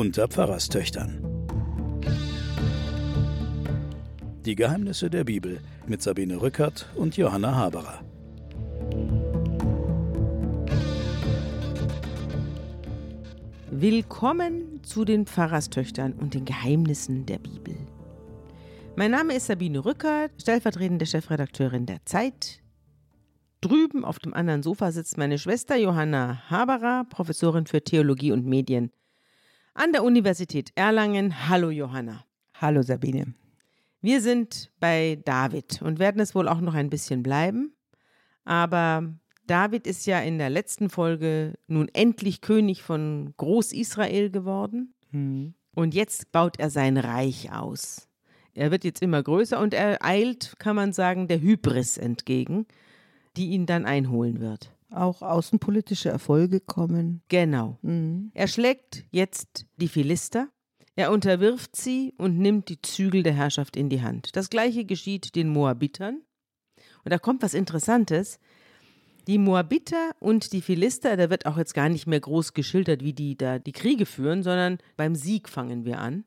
unter Pfarrerstöchtern. Die Geheimnisse der Bibel mit Sabine Rückert und Johanna Haberer. Willkommen zu den Pfarrerstöchtern und den Geheimnissen der Bibel. Mein Name ist Sabine Rückert, stellvertretende Chefredakteurin der Zeit. Drüben auf dem anderen Sofa sitzt meine Schwester Johanna Haberer, Professorin für Theologie und Medien an der Universität Erlangen. Hallo Johanna. Hallo Sabine. Wir sind bei David und werden es wohl auch noch ein bisschen bleiben. Aber David ist ja in der letzten Folge nun endlich König von Groß-Israel geworden. Mhm. Und jetzt baut er sein Reich aus. Er wird jetzt immer größer und er eilt, kann man sagen, der Hybris entgegen, die ihn dann einholen wird auch außenpolitische Erfolge kommen. Genau. Mhm. Er schlägt jetzt die Philister, er unterwirft sie und nimmt die Zügel der Herrschaft in die Hand. Das gleiche geschieht den Moabitern. Und da kommt was Interessantes. Die Moabiter und die Philister, da wird auch jetzt gar nicht mehr groß geschildert, wie die da die Kriege führen, sondern beim Sieg fangen wir an.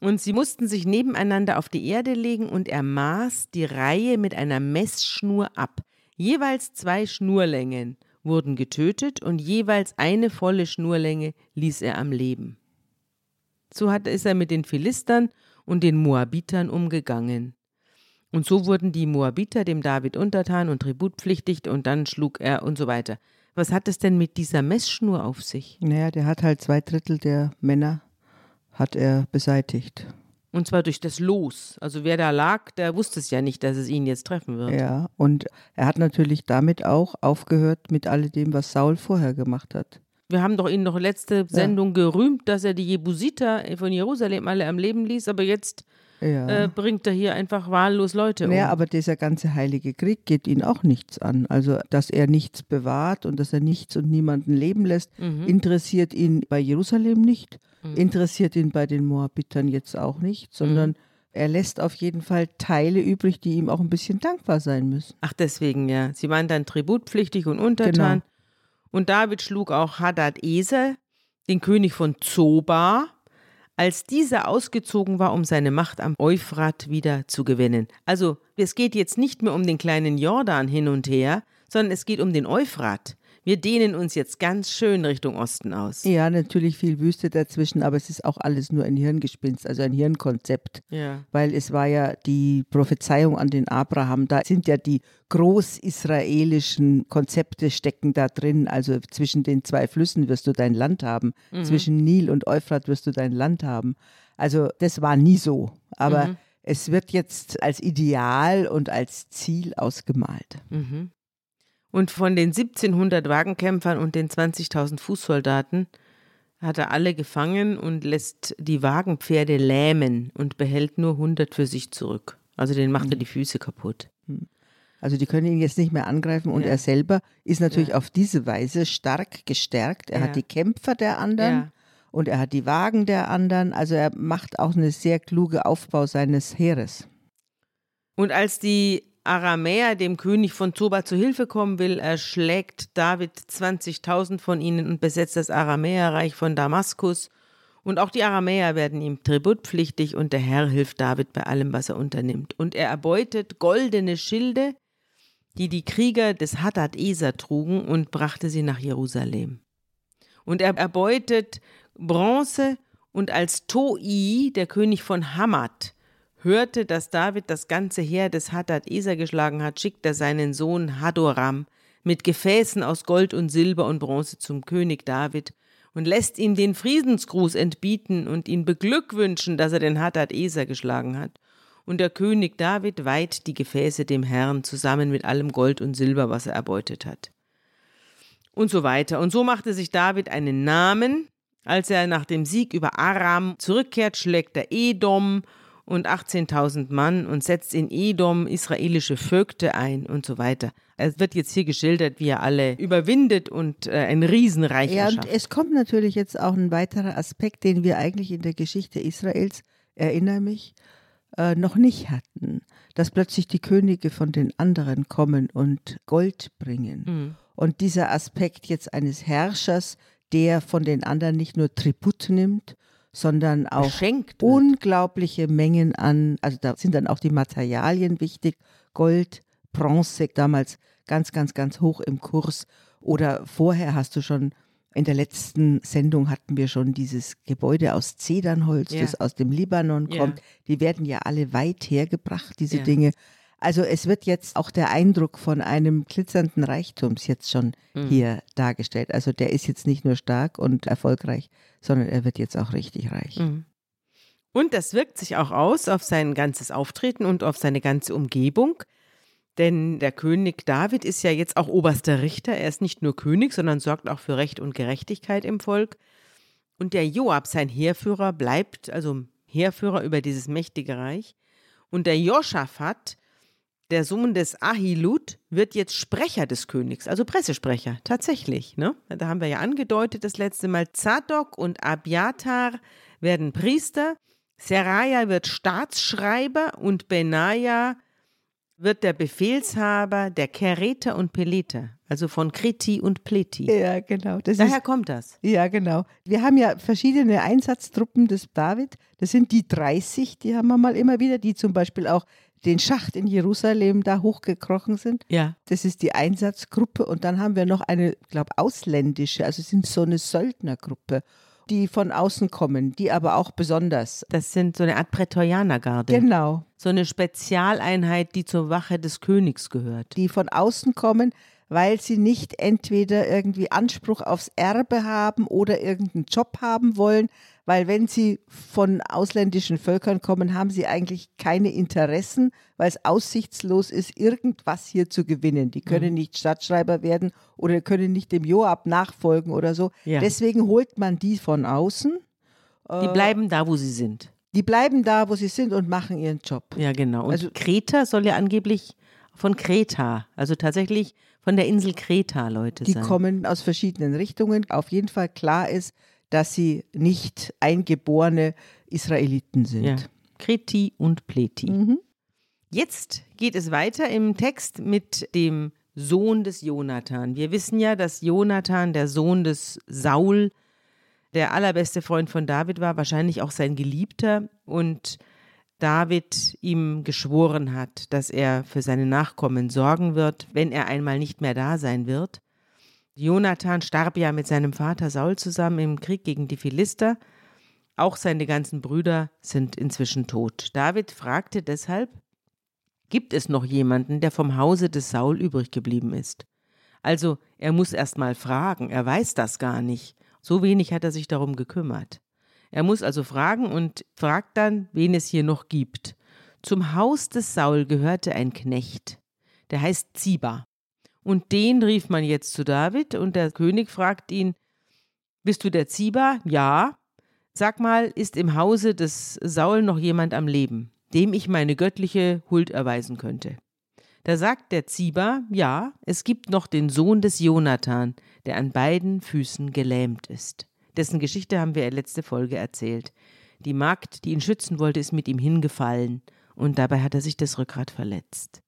Und sie mussten sich nebeneinander auf die Erde legen und er maß die Reihe mit einer Messschnur ab. Jeweils zwei Schnurlängen wurden getötet und jeweils eine volle Schnurlänge ließ er am Leben. So hat, ist er mit den Philistern und den Moabitern umgegangen. Und so wurden die Moabiter dem David untertan und tributpflichtig und dann schlug er und so weiter. Was hat es denn mit dieser Messschnur auf sich? Naja, der hat halt zwei Drittel der Männer hat er beseitigt. Und zwar durch das Los. Also wer da lag, der wusste es ja nicht, dass es ihn jetzt treffen wird. Ja, und er hat natürlich damit auch aufgehört mit alledem, was Saul vorher gemacht hat. Wir haben doch ihn noch letzte Sendung ja. gerühmt, dass er die Jebusiter von Jerusalem alle am Leben ließ, aber jetzt ja. äh, bringt er hier einfach wahllos Leute um. Ja, aber dieser ganze heilige Krieg geht ihn auch nichts an. Also, dass er nichts bewahrt und dass er nichts und niemanden leben lässt, mhm. interessiert ihn bei Jerusalem nicht, mhm. interessiert ihn bei den Moabitern jetzt auch nicht, sondern mhm. er lässt auf jeden Fall Teile übrig, die ihm auch ein bisschen dankbar sein müssen. Ach, deswegen, ja. Sie waren dann tributpflichtig und untertan. Genau. Und David schlug auch Hadad Eser, den König von Zoba, als dieser ausgezogen war, um seine Macht am Euphrat wieder zu gewinnen. Also es geht jetzt nicht mehr um den kleinen Jordan hin und her, sondern es geht um den Euphrat. Wir dehnen uns jetzt ganz schön Richtung Osten aus. Ja, natürlich viel Wüste dazwischen, aber es ist auch alles nur ein Hirngespinst, also ein Hirnkonzept. Ja. Weil es war ja die Prophezeiung an den Abraham, da sind ja die großisraelischen Konzepte stecken da drin. Also zwischen den zwei Flüssen wirst du dein Land haben, mhm. zwischen Nil und Euphrat wirst du dein Land haben. Also das war nie so, aber mhm. es wird jetzt als Ideal und als Ziel ausgemalt. Mhm. Und von den 1700 Wagenkämpfern und den 20.000 Fußsoldaten hat er alle gefangen und lässt die Wagenpferde lähmen und behält nur 100 für sich zurück. Also den macht er hm. die Füße kaputt. Hm. Also die können ihn jetzt nicht mehr angreifen und ja. er selber ist natürlich ja. auf diese Weise stark gestärkt. Er ja. hat die Kämpfer der anderen und er hat die Wagen der anderen. Also er macht auch eine sehr kluge Aufbau seines Heeres. Und als die Aramäer dem König von Zoba zu Hilfe kommen will, erschlägt David 20.000 von ihnen und besetzt das Aramäerreich von Damaskus. Und auch die Aramäer werden ihm tributpflichtig und der Herr hilft David bei allem, was er unternimmt. Und er erbeutet goldene Schilde, die die Krieger des Hadad Eser trugen und brachte sie nach Jerusalem. Und er erbeutet Bronze und als Toi, der König von Hamad, hörte, dass David das ganze Heer des Hadad Eser geschlagen hat, schickt er seinen Sohn Hadoram mit Gefäßen aus Gold und Silber und Bronze zum König David und lässt ihm den Friedensgruß entbieten und ihn beglückwünschen, dass er den Hadad Eser geschlagen hat. Und der König David weiht die Gefäße dem Herrn zusammen mit allem Gold und Silber, was er erbeutet hat. Und so weiter. Und so machte sich David einen Namen. Als er nach dem Sieg über Aram zurückkehrt, schlägt er Edom und 18.000 Mann und setzt in Edom israelische Vögte ein und so weiter. Es wird jetzt hier geschildert, wie er alle überwindet und äh, ein Riesenreich Ja, und es kommt natürlich jetzt auch ein weiterer Aspekt, den wir eigentlich in der Geschichte Israels, erinnere mich, äh, noch nicht hatten. Dass plötzlich die Könige von den anderen kommen und Gold bringen. Mhm. Und dieser Aspekt jetzt eines Herrschers, der von den anderen nicht nur Tribut nimmt, sondern auch unglaubliche Mengen an, also da sind dann auch die Materialien wichtig, Gold, Bronze, damals ganz, ganz, ganz hoch im Kurs. Oder vorher hast du schon, in der letzten Sendung hatten wir schon dieses Gebäude aus Zedernholz, Ja. das aus dem Libanon kommt. Die werden ja alle weit hergebracht, diese Ja. Dinge. Also es wird jetzt auch der Eindruck von einem glitzernden Reichtums jetzt schon Mhm. hier dargestellt. Also der ist jetzt nicht nur stark und erfolgreich, sondern er wird jetzt auch richtig reich. Mhm. Und das wirkt sich auch aus auf sein ganzes Auftreten und auf seine ganze Umgebung. Denn der König David ist ja jetzt auch oberster Richter. Er ist nicht nur König, sondern sorgt auch für Recht und Gerechtigkeit im Volk. Und der Joab, sein Heerführer, bleibt also Heerführer über dieses mächtige Reich. Und der Joschafat, der Sohn des Ahilud, wird jetzt Sprecher des Königs, also Pressesprecher, tatsächlich. Ne? Da haben wir ja angedeutet das letzte Mal. Zadok und Abiatar werden Priester, Seraja wird Staatsschreiber und Benaja wird der Befehlshaber der Kereter und Peleter, also von Kreti und Pleti. Ja, genau. Das Daher ist, kommt das. ja, genau. Wir haben ja verschiedene Einsatztruppen des David. Das sind die 30, die haben wir mal immer wieder, die zum Beispiel auch den Schacht in Jerusalem da hochgekrochen sind. Ja. Das ist die Einsatzgruppe. Und dann haben wir noch eine, ich glaube, ausländische, also sind so eine Söldnergruppe, die von außen kommen, die aber auch besonders. Das sind so eine Art Prätorianergarde. Genau. So eine Spezialeinheit, die zur Wache des Königs gehört. die von außen kommen, weil sie nicht entweder irgendwie Anspruch aufs Erbe haben oder irgendeinen Job haben wollen, weil wenn sie von ausländischen Völkern kommen, haben sie eigentlich keine Interessen, weil es aussichtslos ist, irgendwas hier zu gewinnen. Die können Mhm. nicht Stadtschreiber werden oder können nicht dem Joab nachfolgen oder so. Ja. Deswegen holt man die von außen. Die bleiben da, wo sie sind. Die bleiben da, wo sie sind und machen ihren Job. Ja, genau. Und Also- Kreta soll ja angeblich von Kreta, also tatsächlich von der Insel Kreta Leute Die sein. kommen aus verschiedenen Richtungen. Auf jeden Fall klar ist, dass sie nicht eingeborene Israeliten sind. Ja. Kreti und Pleti. Mhm. Jetzt geht es weiter im Text mit dem Sohn des Jonathan. Wir wissen ja, dass Jonathan, der Sohn des Saul, der allerbeste Freund von David war, wahrscheinlich auch sein Geliebter und David ihm geschworen hat, dass er für seine Nachkommen sorgen wird, wenn er einmal nicht mehr da sein wird. Jonathan starb ja mit seinem Vater Saul zusammen im Krieg gegen die Philister. Auch seine ganzen Brüder sind inzwischen tot. David fragte deshalb, gibt es noch jemanden, der vom Hause des Saul übrig geblieben ist? Also, er muss erst mal fragen, er weiß das gar nicht. So wenig hat er sich darum gekümmert. Er muss also fragen und fragt dann, wen es hier noch gibt. Zum Haus des Saul gehörte ein Knecht, der heißt Ziba. Und den rief man jetzt zu David und der König fragt ihn, bist du der Ziba? Ja. Sag mal, ist im Hause des Saul noch jemand am Leben, dem ich meine göttliche Huld erweisen könnte? Da sagt der Ziba, ja, es gibt noch den Sohn des Jonathan, der an beiden Füßen gelähmt ist. Dessen Geschichte haben wir in letzte Folge erzählt. Die Magd, die ihn schützen wollte, ist mit ihm hingefallen und dabei hat er sich das Rückgrat verletzt.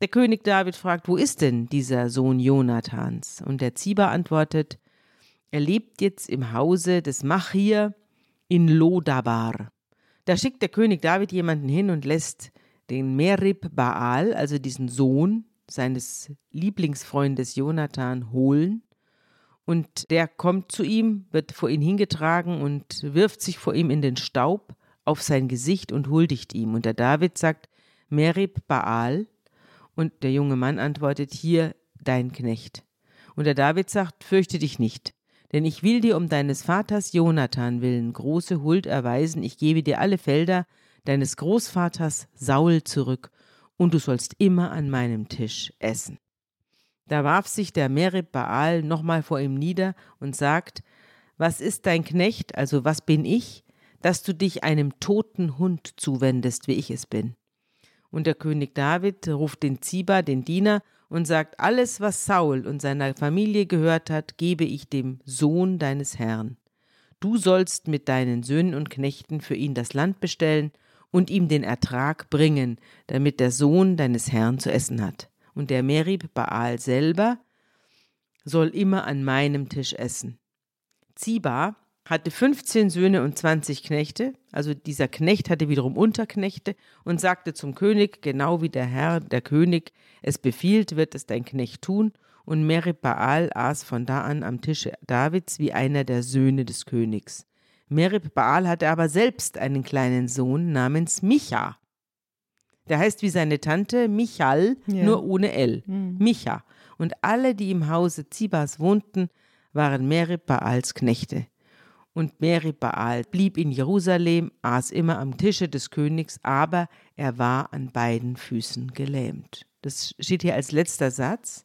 Der König David fragt, wo ist denn dieser Sohn Jonathans? Und der Ziba antwortet, er lebt jetzt im Hause des Machir in Lodabar. Da schickt der König David jemanden hin und lässt den Merib Baal, also diesen Sohn seines Lieblingsfreundes Jonathan, holen. Und der kommt zu ihm, wird vor ihn hingetragen und wirft sich vor ihm in den Staub auf sein Gesicht und huldigt ihm. Und der David sagt, Merib Baal. Und der junge Mann antwortet, hier dein Knecht. Und der David sagt, fürchte dich nicht, denn ich will dir um deines Vaters Jonathan willen große Huld erweisen, ich gebe dir alle Felder deines Großvaters Saul zurück, und du sollst immer an meinem Tisch essen. Da warf sich der Merib Baal nochmal vor ihm nieder und sagt, was ist dein Knecht, also was bin ich, dass du dich einem toten Hund zuwendest, wie ich es bin? Und der König David ruft den Ziba, den Diener, und sagt, alles, was Saul und seiner Familie gehört hat, gebe ich dem Sohn deines Herrn. Du sollst mit deinen Söhnen und Knechten für ihn das Land bestellen und ihm den Ertrag bringen, damit der Sohn deines Herrn zu essen hat. Und der Merib Baal selber soll immer an meinem Tisch essen. Ziba hatte 15 Söhne und 20 Knechte. Also dieser Knecht hatte wiederum Unterknechte und sagte zum König, genau wie der Herr, der König, es befiehlt, wird es dein Knecht tun. Und Merib Baal aß von da an am Tische Davids wie einer der Söhne des Königs. Merib Baal hatte aber selbst einen kleinen Sohn namens Micha. Der heißt wie seine Tante Michal, Ja. nur ohne L. Micha. Und alle, die im Hause Zibas wohnten, waren Merib Baals Knechte. Und Merib Baal blieb in Jerusalem, aß immer am Tische des Königs, aber er war an beiden Füßen gelähmt. Das steht hier als letzter Satz.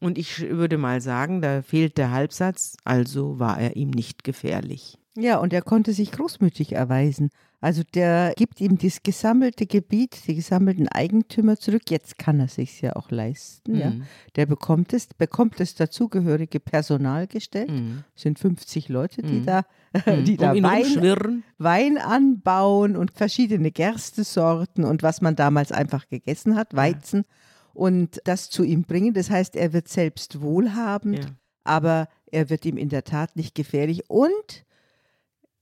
Und ich würde mal sagen, da fehlt der Halbsatz, also war er ihm nicht gefährlich. Ja, und er konnte sich großmütig erweisen. Also der gibt ihm das gesammelte Gebiet, die gesammelten Eigentümer zurück. Jetzt kann er sich ja auch leisten. Ja. Mhm. Der bekommt es, bekommt das dazugehörige Personal gestellt. Es sind 50 Leute, die da, die da um ihn Wein. Wein anbauen und verschiedene Gerstesorten und was man damals einfach gegessen hat, Weizen, und das zu ihm bringen. Das heißt, er wird selbst wohlhabend, Ja. aber er wird ihm in der Tat nicht gefährlich. Und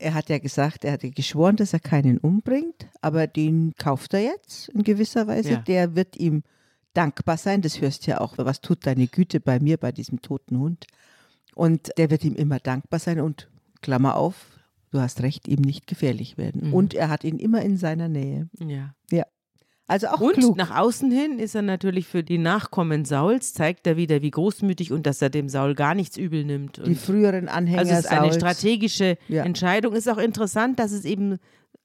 er hat ja gesagt, er hatte geschworen, dass er keinen umbringt, aber den kauft er jetzt in gewisser Weise. Ja. Der wird ihm dankbar sein. Das hörst ja auch, was tut deine Güte bei mir, bei diesem toten Hund. Und der wird ihm immer dankbar sein und Klammer auf, du hast recht, ihm nicht gefährlich werden. Mhm. Und er hat ihn immer in seiner Nähe. Ja. Also auch Und klug. nach außen hin ist er natürlich für die Nachkommen Sauls, zeigt er wieder, wie großmütig und dass er dem Saul gar nichts übel nimmt. die Und früheren Anhänger also es ist eine Sauls. strategische Ja. Entscheidung. Ist auch interessant, dass es eben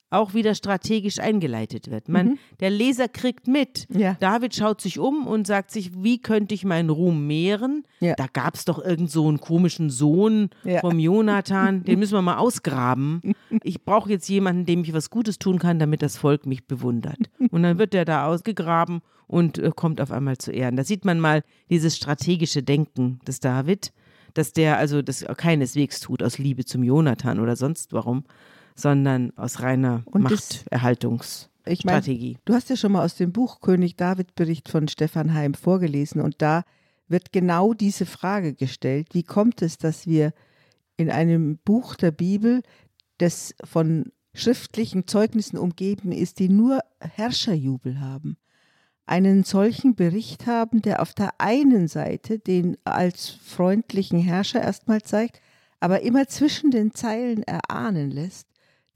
auch wieder strategisch eingeleitet wird. Man, Der Leser kriegt mit. Mhm. Ja. David schaut sich um und sagt sich, wie könnte ich meinen Ruhm mehren? Ja. Da gab es doch irgend so einen komischen Sohn Ja. vom Jonathan, den müssen wir mal ausgraben. Ich brauche jetzt jemanden, dem ich was Gutes tun kann, damit das Volk mich bewundert. Und dann wird der da ausgegraben und äh, kommt auf einmal zu Ehren. Da sieht man mal dieses strategische Denken des David, dass der also das keineswegs tut aus Liebe zum Jonathan oder sonst warum, sondern aus reiner Und Machterhaltungsstrategie. Ich meine, du hast ja schon mal aus dem Buch König David Bericht von Stefan Heim vorgelesen und da wird genau diese Frage gestellt, wie kommt es, dass wir in einem Buch der Bibel, das von schriftlichen Zeugnissen umgeben ist, die nur Herrscherjubel haben, einen solchen Bericht haben, der auf der einen Seite den als freundlichen Herrscher erstmal zeigt, aber immer zwischen den Zeilen erahnen lässt,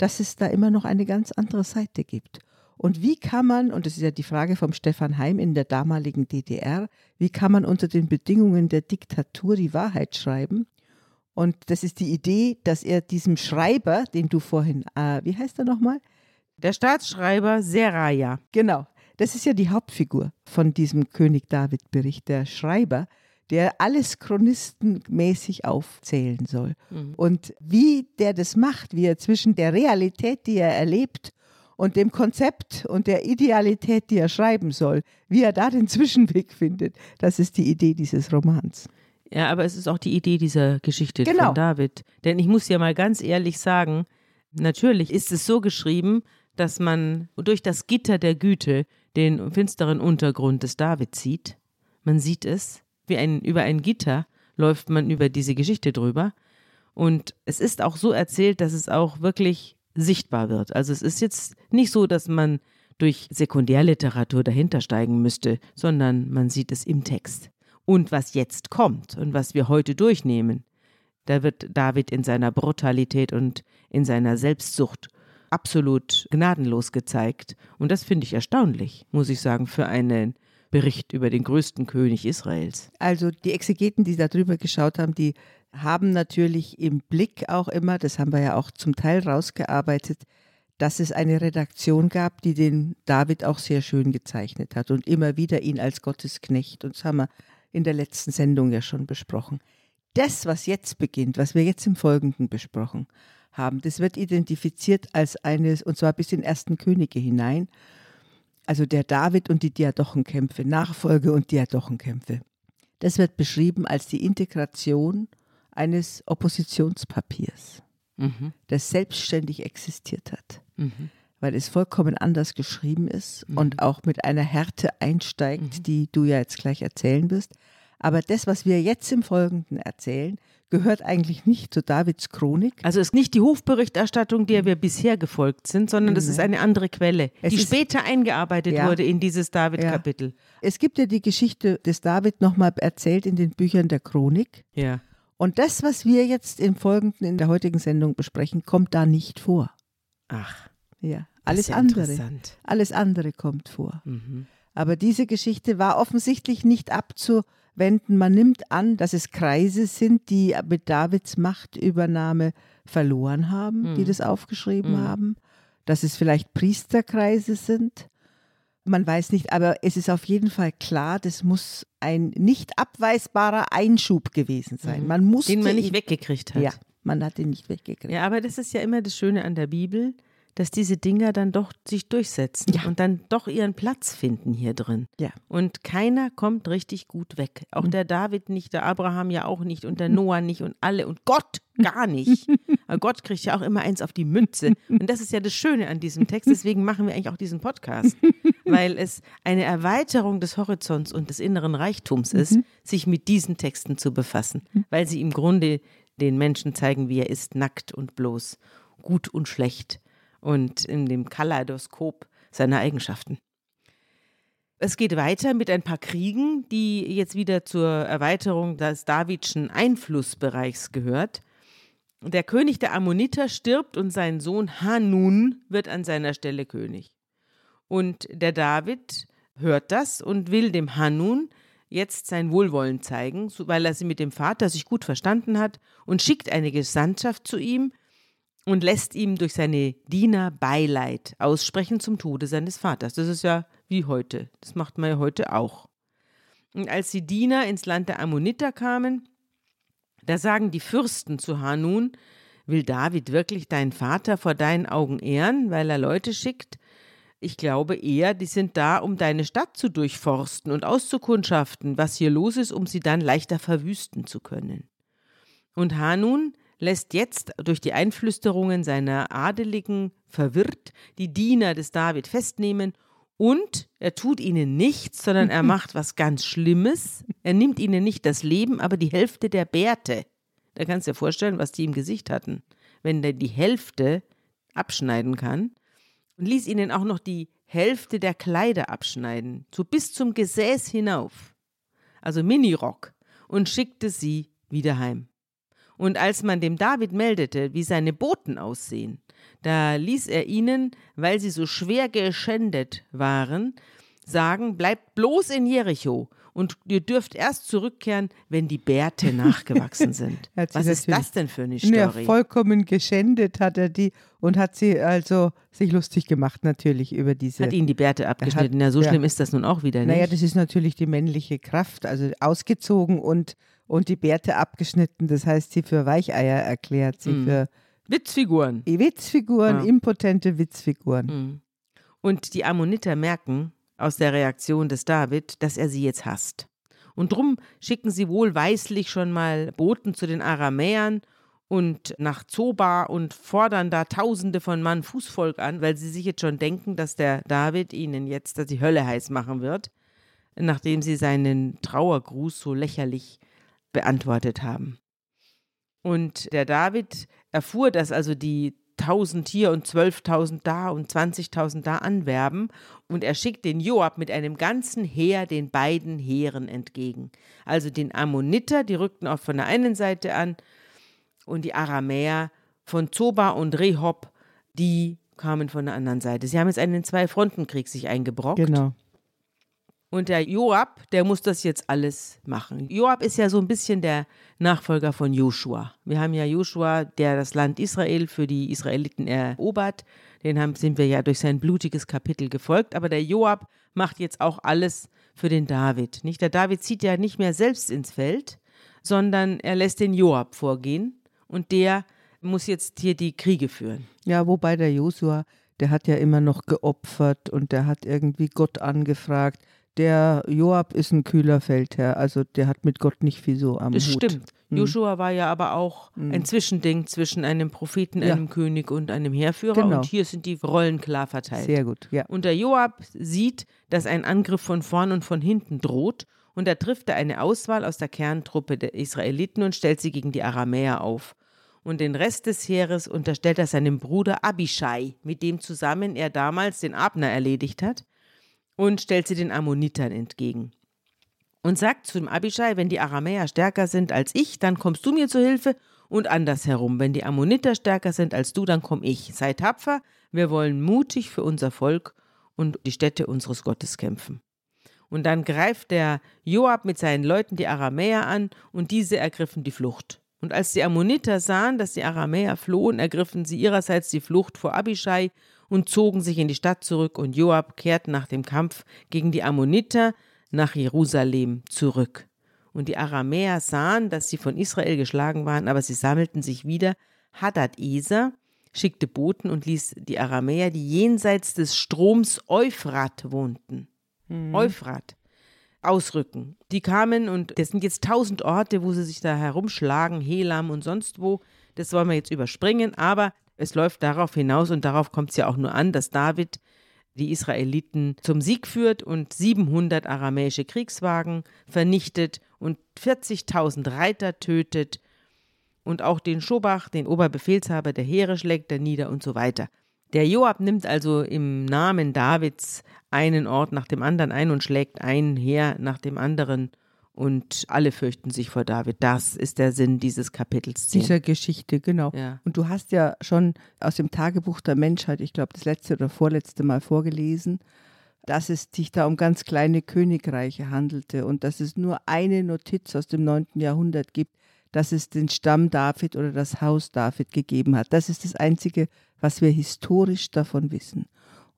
dass es da immer noch eine ganz andere Seite gibt. Und wie kann man, und das ist ja die Frage vom Stefan Heim in der damaligen DDR, wie kann man unter den Bedingungen der Diktatur die Wahrheit schreiben? Und das ist die Idee, dass er diesem Schreiber, den du vorhin, äh, wie heißt er nochmal? Der Staatsschreiber Seraya. Genau, das ist ja die Hauptfigur von diesem König David-Bericht, der Schreiber, der alles chronistenmäßig aufzählen soll. Und wie der das macht, wie er zwischen der Realität, die er erlebt, und dem Konzept und der Idealität, die er schreiben soll, wie er da den Zwischenweg findet, das ist die Idee dieses Romans. Ja, aber es ist auch die Idee dieser Geschichte Genau. von David. Denn ich muss ja mal ganz ehrlich sagen, natürlich ist es so geschrieben, dass man durch das Gitter der Güte den finsteren Untergrund des David sieht. Man sieht es, wie ein, über ein Gitter läuft man über diese Geschichte drüber. Und es ist auch so erzählt, dass es auch wirklich sichtbar wird. Also es ist jetzt nicht so, dass man durch Sekundärliteratur dahinter steigen müsste, sondern man sieht es im Text. Und was jetzt kommt und was wir heute durchnehmen, da wird David in seiner Brutalität und in seiner Selbstsucht absolut gnadenlos gezeigt. Und das finde ich erstaunlich, muss ich sagen, für einen Bericht über den größten König Israels. Also die Exegeten, die da drüber geschaut haben, die haben natürlich im Blick auch immer, das haben wir ja auch zum Teil rausgearbeitet, dass es eine Redaktion gab, die den David auch sehr schön gezeichnet hat und immer wieder ihn als Gottesknecht. Und das haben wir in der letzten Sendung ja schon besprochen. Das, was jetzt beginnt, was wir jetzt im Folgenden besprochen haben, das wird identifiziert als eines, und zwar bis in ersten Könige hinein, also der David und die Diadochenkämpfe, Nachfolge und Diadochenkämpfe. Das wird beschrieben als die Integration eines Oppositionspapiers, Mhm. das selbstständig existiert hat, Mhm. weil es vollkommen anders geschrieben ist und auch mit einer Härte einsteigt, die du ja jetzt gleich erzählen wirst. Aber das, was wir jetzt im Folgenden erzählen, gehört eigentlich nicht zu Davids Chronik. Also es ist nicht die Hofberichterstattung, der wir bisher gefolgt sind, sondern das ist eine andere Quelle, Es die später eingearbeitet Ja. wurde in dieses David-Kapitel. Es gibt ja die Geschichte des David nochmal erzählt in den Büchern der Chronik. Ja. Und das, was wir jetzt im Folgenden in der heutigen Sendung besprechen, kommt da nicht vor. Ach, Ja, alles ja andere. Alles andere kommt vor. Mhm. Aber diese Geschichte war offensichtlich nicht abzuwenden. Man nimmt an, dass es Kreise sind, die mit Davids Machtübernahme verloren haben, die Mhm. das aufgeschrieben Mhm. haben. Dass es vielleicht Priesterkreise sind. Man weiß nicht, aber es ist auf jeden Fall klar, das muss ein nicht abweisbarer Einschub gewesen sein. Mhm. Man musste Den man nicht ihn- weggekriegt hat. Ja, man hat ihn nicht weggekriegt. Ja, aber das ist ja immer das Schöne an der Bibel, dass diese Dinger dann doch sich durchsetzen Ja. und dann doch ihren Platz finden hier drin. Ja. Und keiner kommt richtig gut weg. Auch der David nicht, der Abraham ja auch nicht und der Noah nicht und alle und Gott gar nicht. Aber Gott kriegt ja auch immer eins auf die Münze. Und das ist ja das Schöne an diesem Text. Deswegen machen wir eigentlich auch diesen Podcast. Weil es eine Erweiterung des Horizonts und des inneren Reichtums ist, sich mit diesen Texten zu befassen. Weil sie im Grunde den Menschen zeigen, wie er ist, nackt und bloß, gut und schlecht und in dem Kaleidoskop seiner Eigenschaften. Es geht weiter mit ein paar Kriegen, die jetzt wieder zur Erweiterung des Davidschen Einflussbereichs gehört. Der König der Ammoniter stirbt und sein Sohn Hanun wird an seiner Stelle König. Und der David hört das und will dem Hanun jetzt sein Wohlwollen zeigen, weil er sie mit dem Vater sich gut verstanden hat und schickt eine Gesandtschaft zu ihm und lässt ihm durch seine Diener Beileid aussprechen zum Tode seines Vaters. Das ist ja wie heute. Das macht man ja heute auch. Und als die Diener ins Land der Ammoniter kamen, da sagen die Fürsten zu Hanun, will David wirklich deinen Vater vor deinen Augen ehren, weil er Leute schickt? Ich glaube eher, die sind da, um deine Stadt zu durchforsten und auszukundschaften, was hier los ist, um sie dann leichter verwüsten zu können. Und Hanun lässt jetzt durch die Einflüsterungen seiner Adeligen verwirrt die Diener des David festnehmen und er tut ihnen nichts, sondern er macht was ganz Schlimmes. Er nimmt ihnen nicht das Leben, aber die Hälfte der Bärte. Da kannst du dir vorstellen, was die im Gesicht hatten. Wenn der die Hälfte abschneiden kann und ließ ihnen auch noch die Hälfte der Kleider abschneiden, so bis zum Gesäß hinauf, also Minirock, und schickte sie wieder heim. Und als man dem David meldete, wie seine Boten aussehen, da ließ er ihnen, weil sie so schwer geschändet waren, sagen, bleibt bloß in Jericho und ihr dürft erst zurückkehren, wenn die Bärte nachgewachsen sind. Hat Was ist das denn für eine Ja, Story? vollkommen geschändet hat er die und hat sie also sich lustig gemacht natürlich über diese. Hat ihnen die Bärte abgeschnitten. ja, so ja. schlimm ist das nun auch wieder nicht. Naja, das ist natürlich die männliche Kraft, also ausgezogen und, und die Bärte abgeschnitten, das heißt sie für Weicheier erklärt, sie Mhm. für Witzfiguren. Witzfiguren, Ja. impotente Witzfiguren. Mhm. Und die Ammoniter merken aus der Reaktion des David, dass er sie jetzt hasst. Und drum schicken sie wohlweislich schon mal Boten zu den Aramäern und nach Zoba und fordern da Tausende von Mann Fußvolk an, weil sie sich jetzt schon denken, dass der David ihnen jetzt dass die Hölle heiß machen wird, nachdem sie seinen Trauergruß so lächerlich beantwortet haben. Und der David erfuhr, dass also die 1000 hier und 12.000 da und 20.000 da anwerben und er schickt den Joab mit einem ganzen Heer den beiden Heeren entgegen. Also den Ammoniter, die rückten auch von der einen Seite an und die Aramäer von Zoba und Rehob, die kamen von der anderen Seite. Sie haben jetzt einen Zwei-Fronten-Krieg sich eingebrockt. Genau. Und der Joab, der muss das jetzt alles machen. Joab ist ja so ein bisschen der Nachfolger von Joshua. Wir haben ja Joshua, der das Land Israel für die Israeliten erobert. Den haben, sind wir ja durch sein blutiges Kapitel gefolgt. Aber der Joab macht jetzt auch alles für den David. Nicht? Der David zieht ja nicht mehr selbst ins Feld, sondern er lässt den Joab vorgehen. Und der muss jetzt hier die Kriege führen. Ja, wobei der Josua, der hat ja immer noch geopfert und der hat irgendwie Gott angefragt. Der Joab ist ein kühler Feldherr, also der hat mit Gott nicht viel so am Das Hut. stimmt. Joshua war ja aber auch ein Zwischending zwischen einem Propheten, Ja. einem König und einem Heerführer. Genau. Und hier sind die Rollen klar verteilt. Sehr gut, ja. Und der Joab sieht, dass ein Angriff von vorn und von hinten droht und da trifft er eine Auswahl aus der Kerntruppe der Israeliten und stellt sie gegen die Aramäer auf. Und den Rest des Heeres unterstellt er seinem Bruder Abishai, mit dem zusammen er damals den Abner erledigt hat, und stellt sie den Ammonitern entgegen. Und sagt zu dem Abishai, wenn die Aramäer stärker sind als ich, dann kommst du mir zu Hilfe und andersherum, wenn die Ammoniter stärker sind als du, dann komm ich. Sei tapfer, wir wollen mutig für unser Volk und die Städte unseres Gottes kämpfen. Und dann greift der Joab mit seinen Leuten die Aramäer an und diese ergriffen die Flucht. Und als die Ammoniter sahen, dass die Aramäer flohen, ergriffen sie ihrerseits die Flucht vor Abishai und zogen sich in die Stadt zurück und Joab kehrt nach dem Kampf gegen die Ammoniter nach Jerusalem zurück. Und die Aramäer sahen, dass sie von Israel geschlagen waren, aber sie sammelten sich wieder. Hadad Eser schickte Boten und ließ die Aramäer, die jenseits des Stroms Euphrat wohnten, mhm. Euphrat, ausrücken. Die kamen und das sind jetzt tausend Orte, wo sie sich da herumschlagen, Helam und sonst wo. Das wollen wir jetzt überspringen, aber es läuft darauf hinaus und darauf kommt es ja auch nur an, dass David die Israeliten zum Sieg führt und 700 aramäische Kriegswagen vernichtet und 40.000 Reiter tötet und auch den Schobach, den Oberbefehlshaber der Heere, schlägt er nieder und so weiter. Der Joab nimmt also im Namen Davids einen Ort nach dem anderen ein und schlägt ein Heer nach dem anderen und alle fürchten sich vor David. Das ist der Sinn dieses Kapitels 10. Dieser Geschichte, genau. Ja. Und du hast ja schon aus dem Tagebuch der Menschheit, ich glaube das letzte oder vorletzte Mal vorgelesen, dass es sich da um ganz kleine Königreiche handelte und dass es nur eine Notiz aus dem 9. Jahrhundert gibt, dass es den Stamm David oder das Haus David gegeben hat. Das ist das Einzige, was wir historisch davon wissen.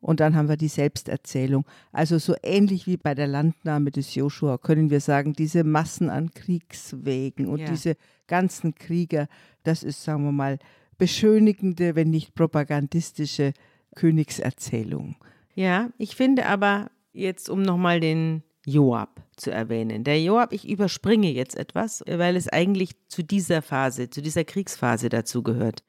Und dann haben wir die Selbsterzählung. Also so ähnlich wie bei der Landnahme des Joshua können wir sagen, diese Massen an Kriegswegen und ja. diese ganzen Krieger, das ist, sagen wir mal, beschönigende, wenn nicht propagandistische Königserzählung. Ja, ich finde aber jetzt, um nochmal den Joab zu erwähnen. Der Joab, ich überspringe jetzt etwas, weil es eigentlich zu dieser Phase, zu dieser Kriegsphase dazu gehört.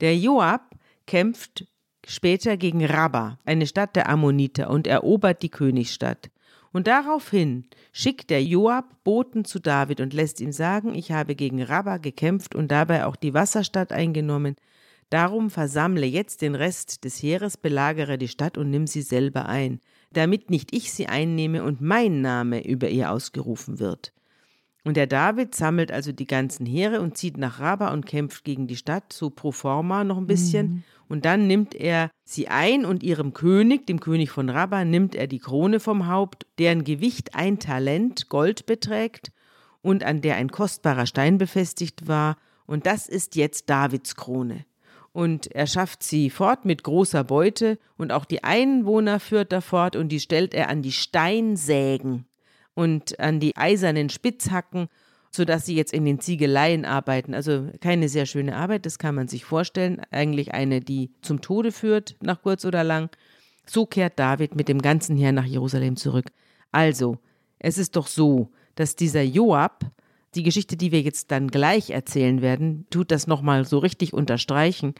Der Joab kämpft später gegen Rabba, eine Stadt der Ammoniter, und erobert die Königsstadt. Und daraufhin schickt der Joab Boten zu David und lässt ihm sagen, ich habe gegen Rabba gekämpft und dabei auch die Wasserstadt eingenommen. Darum versammle jetzt den Rest des Heeres, belagere die Stadt und nimm sie selber ein damit nicht ich sie einnehme und mein Name über ihr ausgerufen wird. Und der David sammelt also die ganzen Heere und zieht nach Raba und kämpft gegen die Stadt, so pro forma noch ein bisschen. Mhm. Und dann nimmt er sie ein und ihrem König, dem König von Raba, nimmt er die Krone vom Haupt, deren Gewicht ein Talent Gold beträgt und an der ein kostbarer Stein befestigt war. Und das ist jetzt Davids Krone und er schafft sie fort mit großer Beute und auch die Einwohner führt er fort und die stellt er an die Steinsägen und an die eisernen Spitzhacken, sodass sie jetzt in den Ziegeleien arbeiten. Also keine sehr schöne Arbeit, das kann man sich vorstellen. Eigentlich eine, die zum Tode führt, nach kurz oder lang. So kehrt David mit dem ganzen Heer nach Jerusalem zurück. Also, es ist doch so, dass dieser Joab, die Geschichte, die wir jetzt dann gleich erzählen werden, tut das nochmal so richtig unterstreichen.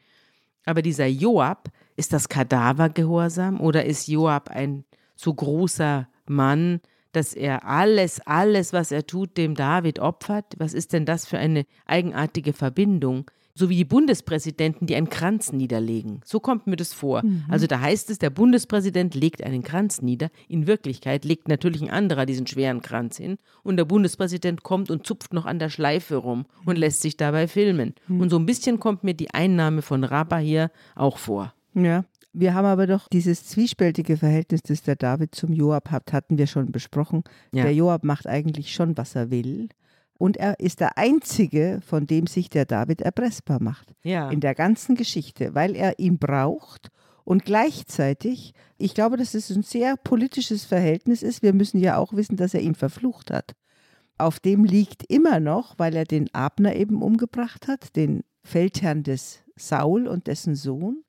Aber dieser Joab, ist das Kadavergehorsam oder ist Joab ein so großer Mann, dass er alles, alles, was er tut, dem David opfert? Was ist denn das für eine eigenartige Verbindung? so wie die Bundespräsidenten, die einen Kranz niederlegen. So kommt mir das vor. Mhm. Also da heißt es, der Bundespräsident legt einen Kranz nieder. In Wirklichkeit legt natürlich ein anderer diesen schweren Kranz hin. Und der Bundespräsident kommt und zupft noch an der Schleife rum und lässt sich dabei filmen. Mhm. Und so ein bisschen kommt mir die Einnahme von Rabba hier auch vor. Ja, wir haben aber doch dieses zwiespältige Verhältnis, das der David zum Joab hat, hatten wir schon besprochen. Ja. Der Joab macht eigentlich schon, was er will. Und er ist der Einzige, von dem sich der David erpressbar macht. Ja. In der ganzen Geschichte, weil er ihn braucht und gleichzeitig, ich glaube, dass es ein sehr politisches Verhältnis ist. Wir müssen ja auch wissen, dass er ihn verflucht hat. Auf dem liegt immer noch, weil er den Abner eben umgebracht hat, den Feldherrn des Saul und dessen Sohn,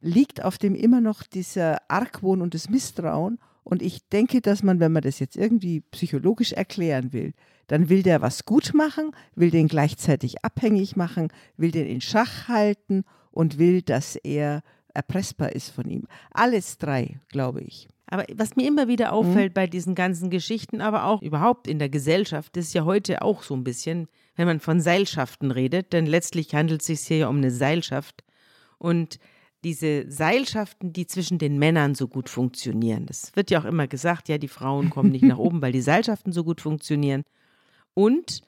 liegt auf dem immer noch dieser Argwohn und das Misstrauen. Und ich denke, dass man, wenn man das jetzt irgendwie psychologisch erklären will, dann will der was gut machen, will den gleichzeitig abhängig machen, will den in Schach halten und will, dass er erpressbar ist von ihm. Alles drei, glaube ich. Aber was mir immer wieder auffällt mhm. bei diesen ganzen Geschichten, aber auch überhaupt in der Gesellschaft, ist ja heute auch so ein bisschen, wenn man von Seilschaften redet, denn letztlich handelt es sich hier ja um eine Seilschaft. Und diese Seilschaften, die zwischen den Männern so gut funktionieren. Das wird ja auch immer gesagt, ja, die Frauen kommen nicht nach oben, weil die Seilschaften so gut funktionieren. Und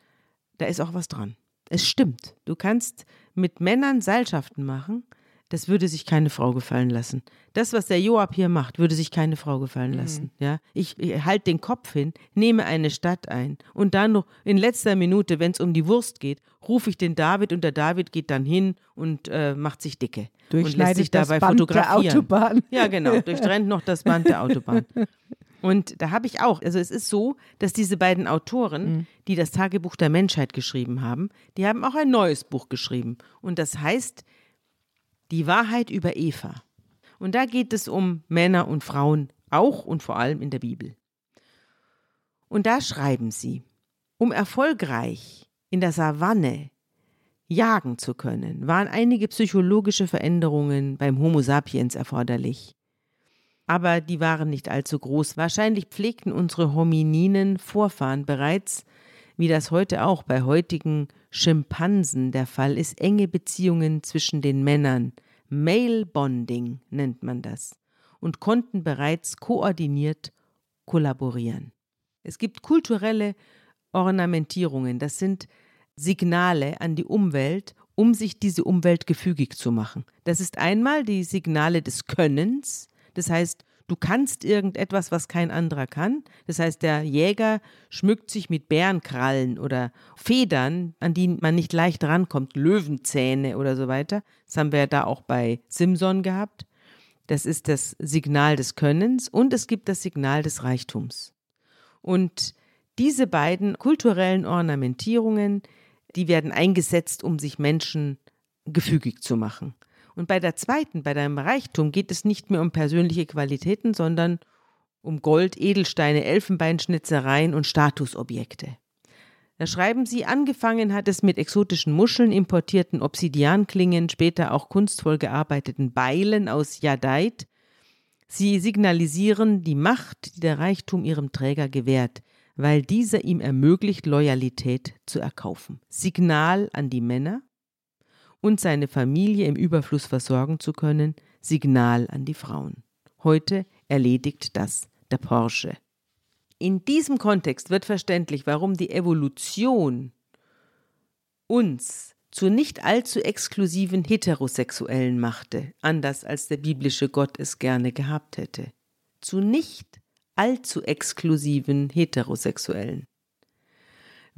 da ist auch was dran. Es stimmt. Du kannst mit Männern Seilschaften machen, das würde sich keine Frau gefallen lassen. Das, was der Joab hier macht, würde sich keine Frau gefallen mhm. lassen. Mhm. Ja, ich, ich halte den Kopf hin, nehme eine Stadt ein und dann noch in letzter Minute, wenn es um die Wurst geht, rufe ich den David und der David geht dann hin und äh, macht sich dicke und lässt sich dabei Band fotografieren. Der Autobahn. Ja, genau. Durchtrennt noch das Band der Autobahn. Und da habe ich auch, also es ist so, dass diese beiden Autoren, mhm. die das Tagebuch der Menschheit geschrieben haben, die haben auch ein neues Buch geschrieben. Und das heißt die Wahrheit über Eva. Und da geht es um Männer und Frauen, auch und vor allem in der Bibel. Und da schreiben sie, um erfolgreich in der Savanne jagen zu können, waren einige psychologische Veränderungen beim Homo sapiens erforderlich. Aber die waren nicht allzu groß. Wahrscheinlich pflegten unsere homininen Vorfahren bereits, wie das heute auch bei heutigen Schimpansen der Fall ist enge Beziehungen zwischen den Männern, Male Bonding nennt man das, und konnten bereits koordiniert kollaborieren. Es gibt kulturelle Ornamentierungen, das sind Signale an die Umwelt, um sich diese Umwelt gefügig zu machen. Das ist einmal die Signale des Könnens, das heißt, Du kannst irgendetwas, was kein anderer kann. Das heißt, der Jäger schmückt sich mit Bärenkrallen oder Federn, an die man nicht leicht rankommt, Löwenzähne oder so weiter. Das haben wir ja da auch bei Simson gehabt. Das ist das Signal des Könnens und es gibt das Signal des Reichtums. Und diese beiden kulturellen Ornamentierungen, die werden eingesetzt, um sich Menschen gefügig zu machen. Und bei der zweiten, bei deinem Reichtum, geht es nicht mehr um persönliche Qualitäten, sondern um Gold, Edelsteine, Elfenbeinschnitzereien und Statusobjekte. Da schreiben sie, angefangen hat es mit exotischen Muscheln, importierten Obsidianklingen, später auch kunstvoll gearbeiteten Beilen aus Jadeit. Sie signalisieren die Macht, die der Reichtum ihrem Träger gewährt, weil dieser ihm ermöglicht, Loyalität zu erkaufen. Signal an die Männer, und seine Familie im Überfluss versorgen zu können, Signal an die Frauen. Heute erledigt das der Porsche. In diesem Kontext wird verständlich, warum die Evolution uns zu nicht allzu exklusiven Heterosexuellen machte, anders als der biblische Gott es gerne gehabt hätte. Zu nicht allzu exklusiven Heterosexuellen.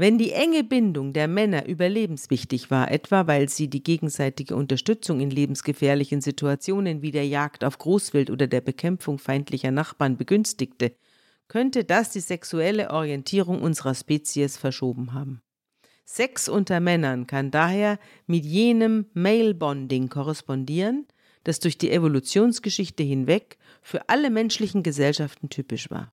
Wenn die enge Bindung der Männer überlebenswichtig war, etwa weil sie die gegenseitige Unterstützung in lebensgefährlichen Situationen wie der Jagd auf Großwild oder der Bekämpfung feindlicher Nachbarn begünstigte, könnte das die sexuelle Orientierung unserer Spezies verschoben haben. Sex unter Männern kann daher mit jenem Male Bonding korrespondieren, das durch die Evolutionsgeschichte hinweg für alle menschlichen Gesellschaften typisch war.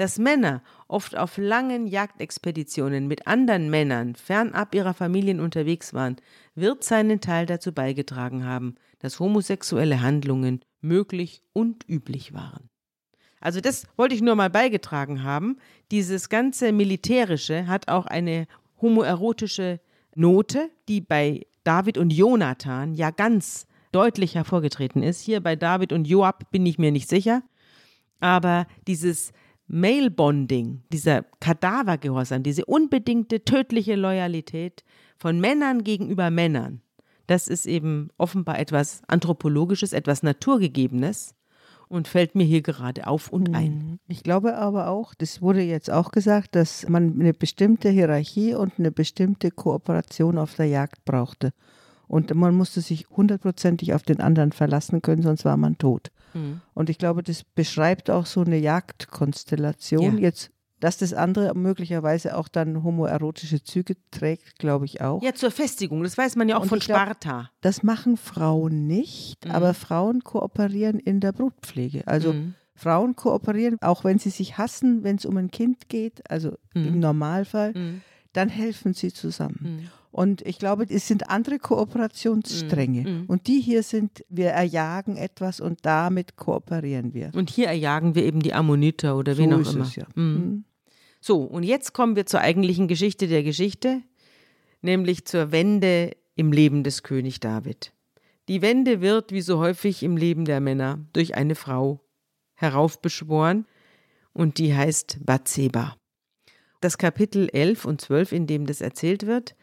Dass Männer oft auf langen Jagdexpeditionen mit anderen Männern fernab ihrer Familien unterwegs waren, wird seinen Teil dazu beigetragen haben, dass homosexuelle Handlungen möglich und üblich waren. Also das wollte ich nur mal beigetragen haben. Dieses ganze Militärische hat auch eine homoerotische Note, die bei David und Jonathan ja ganz deutlich hervorgetreten ist. Hier bei David und Joab bin ich mir nicht sicher. Aber dieses Male Bonding, dieser Kadavergehorsam, diese unbedingte tödliche Loyalität von Männern gegenüber Männern, das ist eben offenbar etwas Anthropologisches, etwas Naturgegebenes und fällt mir hier gerade auf und ein. Mhm. Ich glaube aber auch, das wurde jetzt auch gesagt, dass man eine bestimmte Hierarchie und eine bestimmte Kooperation auf der Jagd brauchte. Und man musste sich hundertprozentig auf den anderen verlassen können, sonst war man tot. Mhm. Und ich glaube, das beschreibt auch so eine Jagdkonstellation. Ja. Jetzt dass das andere möglicherweise auch dann homoerotische Züge trägt, glaube ich auch. Ja, zur Festigung, das weiß man ja auch Und von Sparta. Glaub, das machen Frauen nicht, mhm. aber Frauen kooperieren in der Brutpflege. Also mhm. Frauen kooperieren, auch wenn sie sich hassen, wenn es um ein Kind geht, also mhm. im Normalfall, mhm. dann helfen sie zusammen. Und ich glaube, es sind andere Kooperationsstränge. Mhm. Und die hier sind, wir erjagen etwas und damit kooperieren wir. Und hier erjagen wir eben die Ammoniter oder wen so auch ist immer. es ja. Mhm. So, und jetzt kommen wir zur eigentlichen Geschichte der Geschichte, nämlich zur Wende im Leben des König David. Die Wende wird, wie so häufig im Leben der Männer, durch eine Frau heraufbeschworen und die heißt Bathseba. Das Kapitel 11 und 12, in dem das erzählt wird,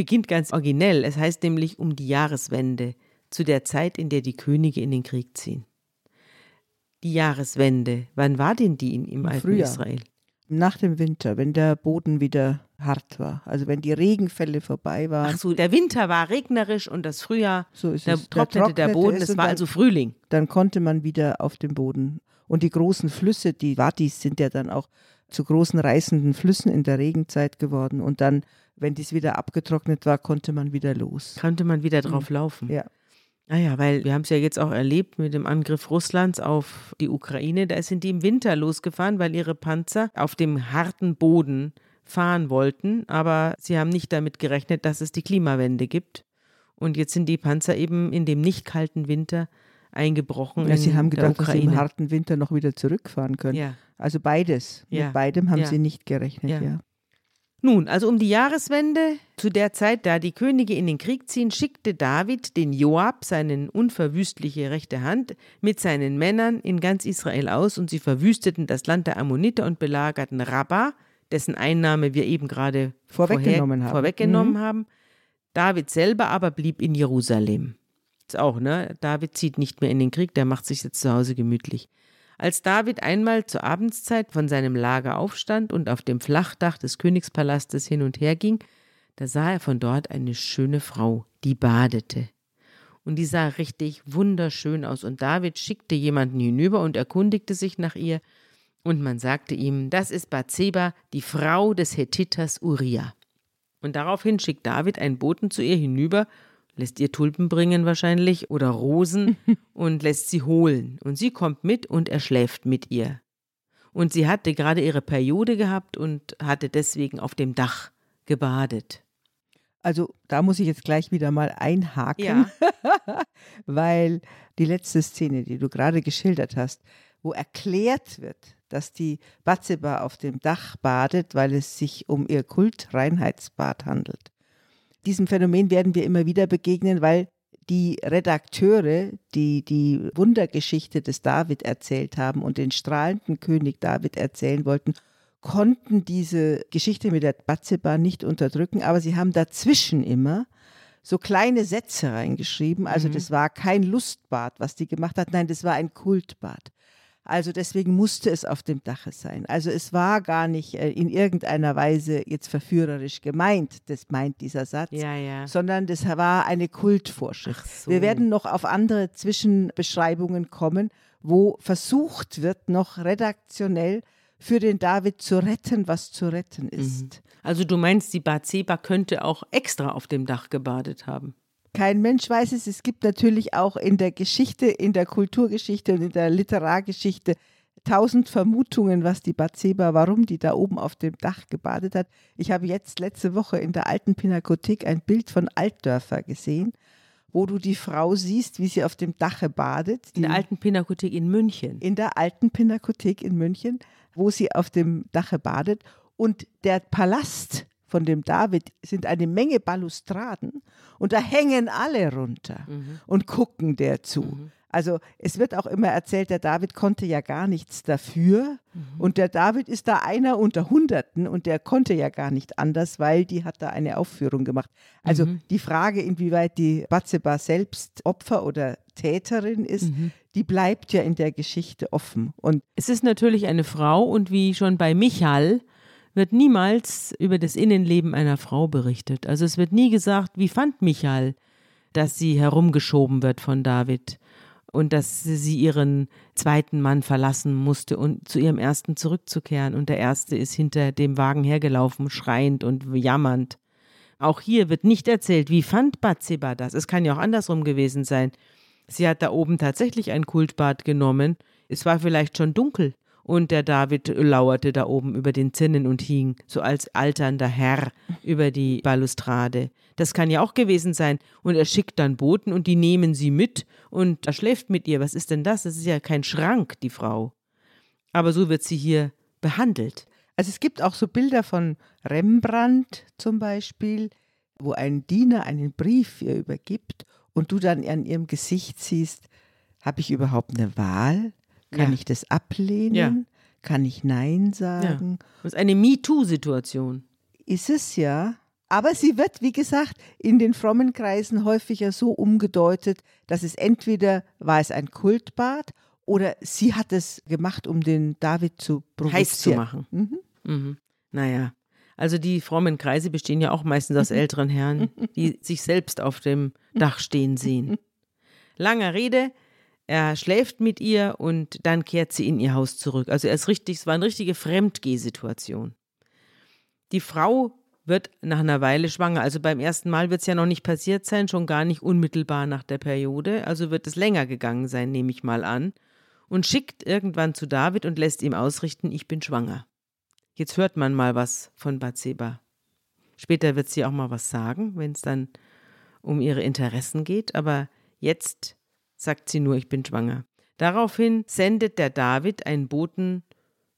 beginnt ganz originell. Es heißt nämlich um die Jahreswende, zu der Zeit, in der die Könige in den Krieg ziehen. Die Jahreswende, wann war denn die in, im alten Frühjahr. Israel? Nach dem Winter, wenn der Boden wieder hart war, also wenn die Regenfälle vorbei waren, Ach so, der Winter war regnerisch und das Frühjahr, so ist da es. trocknete der trocknete Boden, es war dann, also Frühling. dann konnte man wieder auf dem Boden. Und die großen Flüsse, die Wadis, sind ja dann auch zu großen reißenden Flüssen in der Regenzeit geworden. Und dann, wenn dies wieder abgetrocknet war, konnte man wieder los. Konnte man wieder drauf laufen. Ja. Naja, weil wir haben es ja jetzt auch erlebt mit dem Angriff Russlands auf die Ukraine. Da sind die im Winter losgefahren, weil ihre Panzer auf dem harten Boden fahren wollten. Aber sie haben nicht damit gerechnet, dass es die Klimawende gibt. Und jetzt sind die Panzer eben in dem nicht kalten Winter eingebrochen. Ja, sie haben gedacht, dass sie im harten Winter noch wieder zurückfahren können. Ja. Also beides. Ja. Mit beidem haben Ja. sie nicht gerechnet, Ja. Nun, also um die Jahreswende, zu der Zeit, da die Könige in den Krieg ziehen, schickte David den Joab, seinen unverwüstliche rechte Hand, mit seinen Männern in ganz Israel aus und sie verwüsteten das Land der Ammoniter und belagerten Rabbah, dessen Einnahme wir eben gerade Vorweggenommen haben. vorweggenommen Mhm. haben. David selber aber blieb in Jerusalem. Ist auch, ne? David zieht nicht mehr in den Krieg, der macht sich jetzt zu Hause gemütlich. Als David einmal zur Abendszeit von seinem Lager aufstand und auf dem Flachdach des Königspalastes hin und her ging, da sah er von dort eine schöne Frau, die badete. Und die sah richtig wunderschön aus. Und David schickte jemanden hinüber und erkundigte sich nach ihr. Und man sagte ihm, das ist Bathseba, die Frau des Hethiters Uriah. Und daraufhin schickt David einen Boten zu ihr hinüber, lässt ihr Tulpen bringen wahrscheinlich oder Rosen und lässt sie holen. Und sie kommt mit und er schläft mit ihr. Und sie hatte gerade ihre Periode gehabt und hatte deswegen auf dem Dach gebadet. Also da muss ich jetzt gleich wieder mal einhaken, Ja. weil die letzte Szene, die du gerade geschildert hast, wo erklärt wird, dass die Batzeba auf dem Dach badet, weil es sich um ihr Kultreinheitsbad handelt. Diesem Phänomen werden wir immer wieder begegnen, weil die Redakteure, die die Wundergeschichte des David erzählt haben und den strahlenden König David erzählen wollten, konnten diese Geschichte mit der Batzeba nicht unterdrücken, aber sie haben dazwischen immer so kleine Sätze reingeschrieben. Also das war kein Lustbad, was die gemacht hat, nein, das war ein Kultbad. Also deswegen musste es auf dem Dache sein. Also es war gar nicht äh, in irgendeiner Weise jetzt verführerisch gemeint, das meint dieser Satz, Ja, ja. sondern das war eine Kultvorschrift. So. Wir werden noch auf andere Zwischenbeschreibungen kommen, wo versucht wird, noch redaktionell für den David zu retten, was zu retten ist. Also du meinst, die Bathseba könnte auch extra auf dem Dach gebadet haben. Kein Mensch weiß es. Es gibt natürlich auch in der Geschichte, in der Kulturgeschichte und in der Literargeschichte tausend Vermutungen, was die Bathseba, warum die da oben auf dem Dach gebadet hat. Ich habe jetzt letzte Woche in der alten Pinakothek ein Bild von Altdörfer gesehen, wo du die Frau siehst, wie sie auf dem Dache badet. In der alten Pinakothek in München. in der alten Pinakothek in München, wo sie auf dem Dache badet. Und der Palast von dem David sind eine Menge Balustraden und da hängen alle runter und gucken der zu. Also es wird auch immer erzählt, der David konnte ja gar nichts dafür und der David ist da einer unter Hunderten und der konnte ja gar nicht anders, weil die hat da eine Aufführung gemacht. Also die Frage, inwieweit die Batzeba selbst Opfer oder Täterin ist, die bleibt ja in der Geschichte offen. Und Es ist natürlich eine Frau und wie schon bei Michal wird niemals über das Innenleben einer Frau berichtet. Also es wird nie gesagt, wie fand Michal, dass sie herumgeschoben wird von David und dass sie ihren zweiten Mann verlassen musste und zu ihrem ersten zurückzukehren. Und der erste ist hinter dem Wagen hergelaufen, schreiend und jammernd. Auch hier wird nicht erzählt, wie fand Bathseba das. Es kann ja auch andersrum gewesen sein. Sie hat da oben tatsächlich ein Kultbad genommen. Es war vielleicht schon dunkel und der David lauerte da oben über den Zinnen und hing, so als alternder Herr, über die Balustrade. Das kann ja auch gewesen sein. Und er schickt dann Boten und die nehmen sie mit und er schläft mit ihr. Was ist denn das? Das ist ja kein Schrank, die Frau. Aber so wird sie hier behandelt. Also es gibt auch so Bilder von Rembrandt zum Beispiel, wo ein Diener einen Brief ihr übergibt und du dann an ihrem Gesicht siehst, habe ich überhaupt eine Wahl? Kann Ja. ich das ablehnen? Ja. Kann ich Nein sagen? Das ist eine MeToo-Situation. Ist es ja. Aber sie wird, wie gesagt, in den frommen Kreisen häufiger so umgedeutet, dass es entweder war es ein Kultbad oder sie hat es gemacht, um den David zu provozieren. Heiß zu machen. Mhm. Mhm. Naja. Also die frommen Kreise bestehen ja auch meistens aus älteren Herren, die sich selbst auf dem Dach stehen sehen. Langer Rede, er schläft mit ihr und dann kehrt sie in ihr Haus zurück. Also er ist richtig, es war eine richtige Fremdgehsituation. Die Frau wird nach einer Weile schwanger. Also beim ersten Mal wird es ja noch nicht passiert sein, schon gar nicht unmittelbar nach der Periode. Also wird es länger gegangen sein, nehme ich mal an. Und schickt irgendwann zu David und lässt ihm ausrichten, ich bin schwanger. Jetzt hört man mal was von Bathseba. Später wird sie auch mal was sagen, wenn es dann um ihre Interessen geht, aber jetzt sagt sie nur, ich bin schwanger. Daraufhin sendet der David einen Boten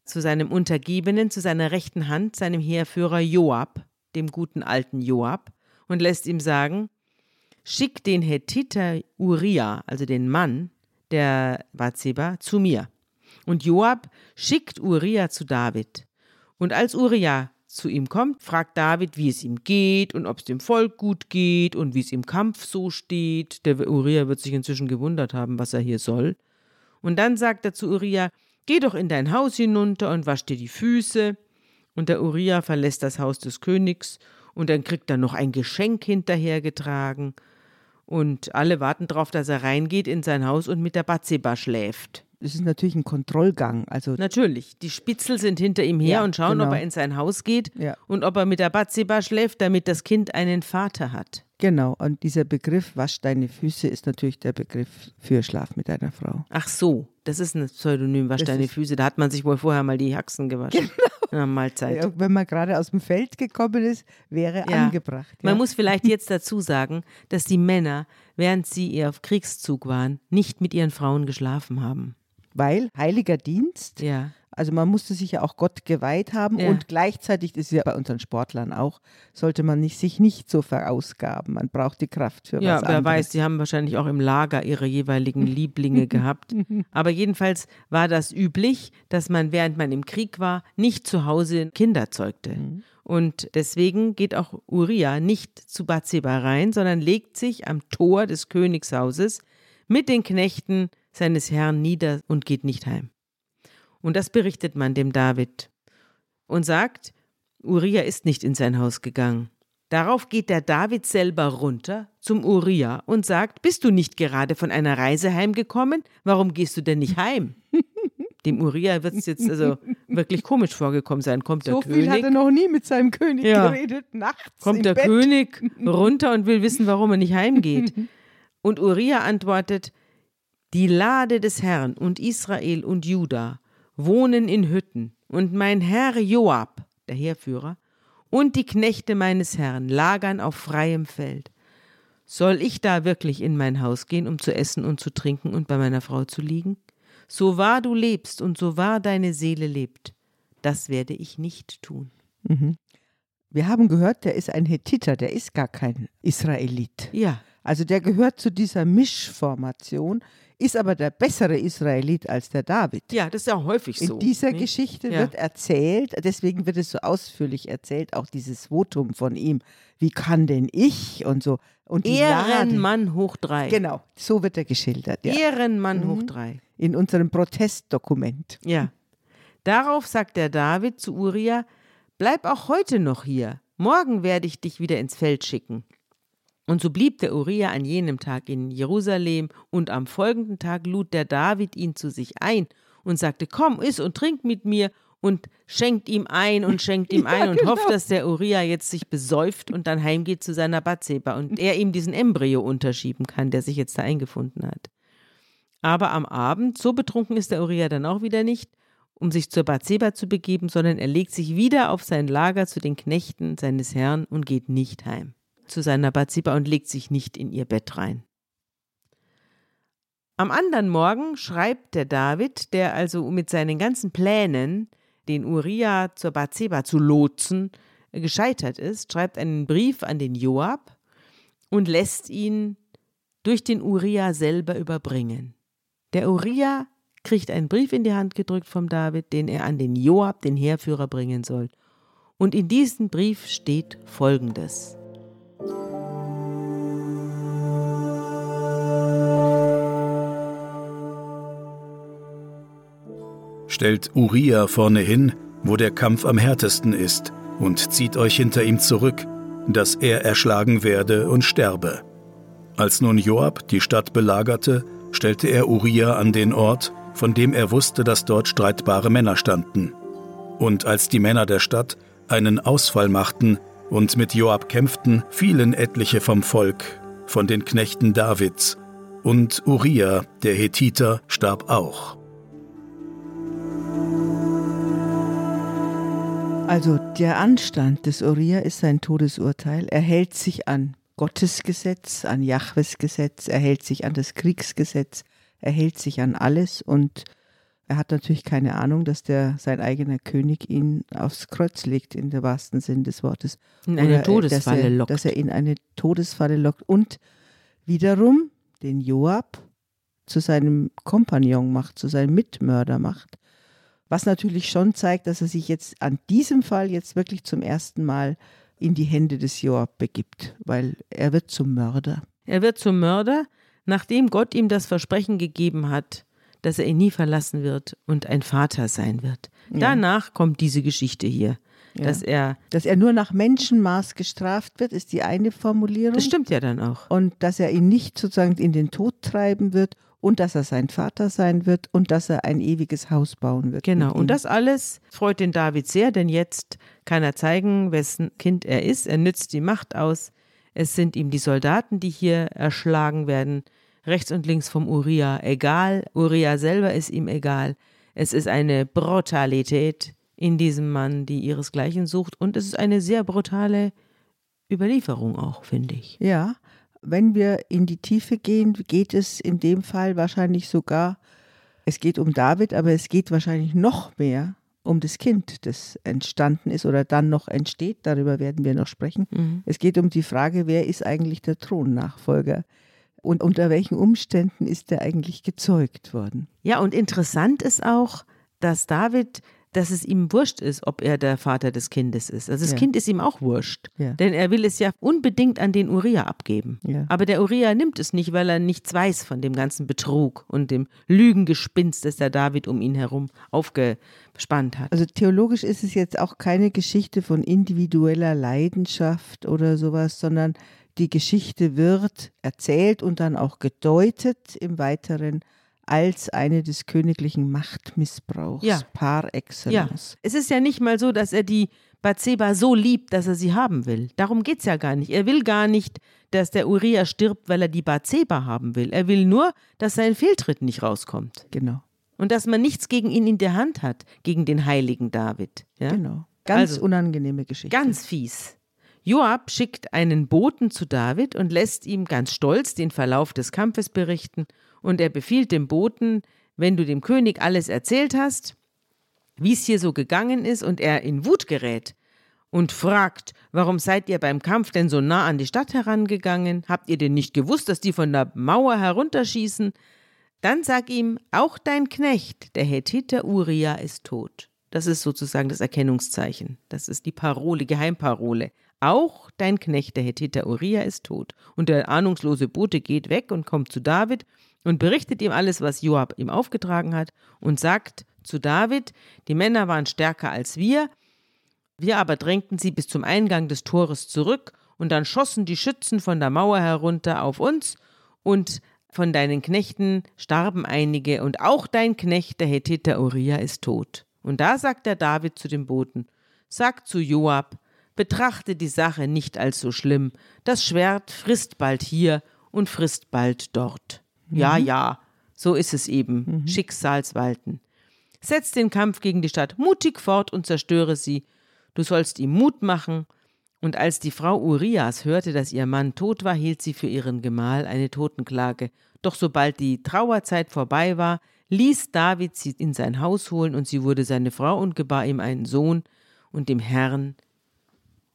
zu seinem Untergebenen, zu seiner rechten Hand, seinem Heerführer Joab, dem guten alten Joab, und lässt ihm sagen, schick den Hethiter Uriah, also den Mann der Bathseba, zu mir. Und Joab schickt Uriah zu David. Und als Uriah zu ihm kommt, fragt David, wie es ihm geht und ob es dem Volk gut geht und wie es im Kampf so steht. Der Uriah wird sich inzwischen gewundert haben, was er hier soll. Und dann sagt er zu Uriah, geh doch in dein Haus hinunter und wasch dir die Füße. Und der Uriah verlässt das Haus des Königs und dann kriegt er noch ein Geschenk hinterhergetragen. Und alle warten darauf, dass er reingeht in sein Haus und mit der Bathseba schläft. Es ist natürlich ein Kontrollgang. Also Natürlich, die Spitzel sind hinter ihm her Ja, und schauen, ob genau. er in sein Haus geht Ja. und ob er mit der Bathseba schläft, damit das Kind einen Vater hat. genau. Und dieser Begriff wasch deine Füße ist natürlich der Begriff für Schlaf mit einer Frau. Ach so, das ist ein Pseudonym, wasch Das deine Füße. Da hat man sich wohl vorher mal die Haxen gewaschen. Genau. Ja, Mahlzeit. Ja, wenn man gerade aus dem Feld gekommen ist, wäre Ja. angebracht. Man muss vielleicht jetzt dazu sagen, dass die Männer, während sie auf Kriegszug waren, nicht mit ihren Frauen geschlafen haben. Weil heiliger Dienst, Ja. also man musste sich ja auch Gott geweiht haben Ja. und gleichzeitig, das ist ja bei unseren Sportlern auch, sollte man nicht, sich nicht so verausgaben. Man braucht die Kraft für Ja, was wer anderes. weiß, die haben wahrscheinlich auch im Lager ihre jeweiligen Lieblinge gehabt. Aber jedenfalls war das üblich, dass man, während man im Krieg war, nicht zu Hause Kinder zeugte. Und deswegen geht auch Uriah nicht zu Bathseba rein, sondern legt sich am Tor des Königshauses mit den Knechten seines Herrn nieder und geht nicht heim. Und das berichtet man dem David und sagt, Uriah ist nicht in sein Haus gegangen. Darauf geht der David selber runter zum Uriah und sagt, bist du nicht gerade von einer Reise heimgekommen? Warum gehst du denn nicht heim? Dem Uriah wird es jetzt also wirklich komisch vorgekommen sein. Kommt der so viel hat König, er noch nie mit seinem König Ja. geredet, nachts kommt der Bett. König runter und will wissen, warum er nicht heimgeht. Und Uriah antwortet, die Lade des Herrn und Israel und Juda wohnen in Hütten, und mein Herr Joab, der Heerführer, und die Knechte meines Herrn lagern auf freiem Feld. Soll ich da wirklich in mein Haus gehen, um zu essen und zu trinken und bei meiner Frau zu liegen? So wahr du lebst und so wahr deine Seele lebt, das werde ich nicht tun. Wir haben gehört, der ist ein Hethiter, der ist gar kein Israelit. Ja, Also der gehört zu dieser Mischformation, ist aber der bessere Israelit als der David. ja, das ist ja häufig so. In dieser nicht? Geschichte Ja. wird erzählt, deswegen wird es so ausführlich erzählt, auch dieses Votum von ihm. Wie kann denn ich und so. Und. Ehrenmann hoch drei. Genau, so wird er geschildert. Ja. Ehrenmann hoch drei. In unserem Protestdokument. Ja. Darauf sagt der David zu Uriah: Bleib auch heute noch hier. Morgen werde ich dich wieder ins Feld schicken. Und so blieb der Uriah an jenem Tag in Jerusalem, und am folgenden Tag lud der David ihn zu sich ein und sagte: Komm, iss und trink mit mir, und schenkt ihm ein und schenkt ihm ein und genau. hofft, dass der Uriah jetzt sich besäuft und dann heimgeht zu seiner Bathseba und er ihm diesen Embryo unterschieben kann, der sich jetzt da eingefunden hat. Aber am Abend, so betrunken ist der Uriah dann auch wieder nicht, um sich zur Bathseba zu begeben, sondern er legt sich wieder auf sein Lager zu den Knechten seines Herrn und geht nicht heim zu seiner Bathseba und legt sich nicht in ihr Bett rein. Am anderen Morgen schreibt der David, der also mit seinen ganzen Plänen, den Uriah zur Bathseba zu lotsen, gescheitert ist, schreibt einen Brief an den Joab und lässt ihn durch den Uriah selber überbringen. Der Uriah kriegt einen Brief in die Hand gedrückt vom David, den er an den Joab, den Heerführer, bringen soll. Und in diesem Brief steht Folgendes. Stellt Uriah vorne hin, wo der Kampf am härtesten ist, und zieht euch hinter ihm zurück, dass er erschlagen werde und sterbe. Als nun Joab die Stadt belagerte, stellte er Uriah an den Ort, von dem er wusste, dass dort streitbare Männer standen. Und als die Männer der Stadt einen Ausfall machten und mit Joab kämpften, fielen etliche vom Volk, von den Knechten Davids, und Uriah, der Hethiter, starb auch. Also der Anstand des Uriah ist sein Todesurteil. Er hält sich an Gottes Gesetz, an Jahwes Gesetz, er hält sich an das Kriegsgesetz, er hält sich an alles und er hat natürlich keine Ahnung, dass der sein eigener König ihn aufs Kreuz legt, in der wahrsten Sinn des Wortes. In eine Oder, Todesfalle dass er, lockt. Dass er in eine Todesfalle lockt und wiederum den Joab zu seinem Kompagnon macht, zu seinem Mitmörder macht. Was natürlich schon zeigt, dass er sich jetzt an diesem Fall jetzt wirklich zum ersten Mal in die Hände des Joab begibt, weil er wird zum Mörder. Er wird zum Mörder, nachdem Gott ihm das Versprechen gegeben hat, dass er ihn nie verlassen wird und ein Vater sein wird. Ja. Danach kommt diese Geschichte hier. Ja. Dass er, dass er nur nach Menschenmaß gestraft wird, ist die eine Formulierung. Das stimmt ja dann auch. Und dass er ihn nicht sozusagen in den Tod treiben wird und dass er sein Vater sein wird und dass er ein ewiges Haus bauen wird. Genau, und das alles freut den David sehr, denn jetzt kann er zeigen, wessen Kind er ist. Er nützt die Macht aus. Es sind ihm die Soldaten, die hier erschlagen werden, rechts und links vom Uriah egal. Uriah selber ist ihm egal. Es ist eine Brutalität in diesem Mann, die ihresgleichen sucht. Und es ist eine sehr brutale Überlieferung auch, finde ich. Ja, wenn wir in die Tiefe gehen, geht es in dem Fall wahrscheinlich sogar, es geht um David, aber es geht wahrscheinlich noch mehr um das Kind, das entstanden ist oder dann noch entsteht. Darüber werden wir noch sprechen. Mhm. Es geht um die Frage, wer ist eigentlich der Thronnachfolger? Und unter welchen Umständen ist er eigentlich gezeugt worden? Ja, und interessant ist auch, dass David dass es ihm wurscht ist, ob er der Vater des Kindes ist. Also das ja. Kind ist ihm auch wurscht. Ja. Denn er will es ja unbedingt an den Uriah abgeben. Ja. Aber der Uriah nimmt es nicht, weil er nichts weiß von dem ganzen Betrug und dem Lügengespinst, das der David um ihn herum aufgespannt hat. Also theologisch ist es jetzt auch keine Geschichte von individueller Leidenschaft oder sowas, sondern die Geschichte wird erzählt und dann auch gedeutet im Weiteren als eine des königlichen Machtmissbrauchs ja. par excellence. Ja. Es ist ja nicht mal so, dass er die Bathseba so liebt, dass er sie haben will. Darum geht es ja gar nicht. Er will gar nicht, dass der Uriah stirbt, weil er die Bathseba haben will. Er will nur, dass sein Fehltritt nicht rauskommt. Genau. Und dass man nichts gegen ihn in der Hand hat, gegen den heiligen David. Ja? Genau. Ganz also, unangenehme Geschichte. Ganz fies. Joab schickt einen Boten zu David und lässt ihm ganz stolz den Verlauf des Kampfes berichten und er befiehlt dem Boten, wenn du dem König alles erzählt hast, wie es hier so gegangen ist, und er in Wut gerät und fragt, warum seid ihr beim Kampf denn so nah an die Stadt herangegangen? Habt ihr denn nicht gewusst, dass die von der Mauer herunterschießen? Dann sag ihm, auch dein Knecht, der Hethiter Uriah, ist tot. Das ist sozusagen das Erkennungszeichen. Das ist die Parole, Geheimparole. Auch dein Knecht, der Hethiter Uriah, ist tot. Und der ahnungslose Bote geht weg und kommt zu David und berichtet ihm alles, was Joab ihm aufgetragen hat und sagt zu David, die Männer waren stärker als wir, wir aber drängten sie bis zum Eingang des Tores zurück und dann schossen die Schützen von der Mauer herunter auf uns und von deinen Knechten starben einige und auch dein Knecht, der Hethiter Uriah, ist tot. Und da sagt der David zu dem Boten, sag zu Joab, betrachte die Sache nicht als so schlimm, das Schwert frisst bald hier und frisst bald dort. Ja, mhm. ja, so ist es eben. Mhm. Schicksalswalten. Setz den Kampf gegen die Stadt mutig fort und zerstöre sie. Du sollst ihm Mut machen. Und als die Frau Urias hörte, dass ihr Mann tot war, hielt sie für ihren Gemahl eine Totenklage. Doch sobald die Trauerzeit vorbei war, ließ David sie in sein Haus holen und sie wurde seine Frau und gebar ihm einen Sohn. Und dem Herrn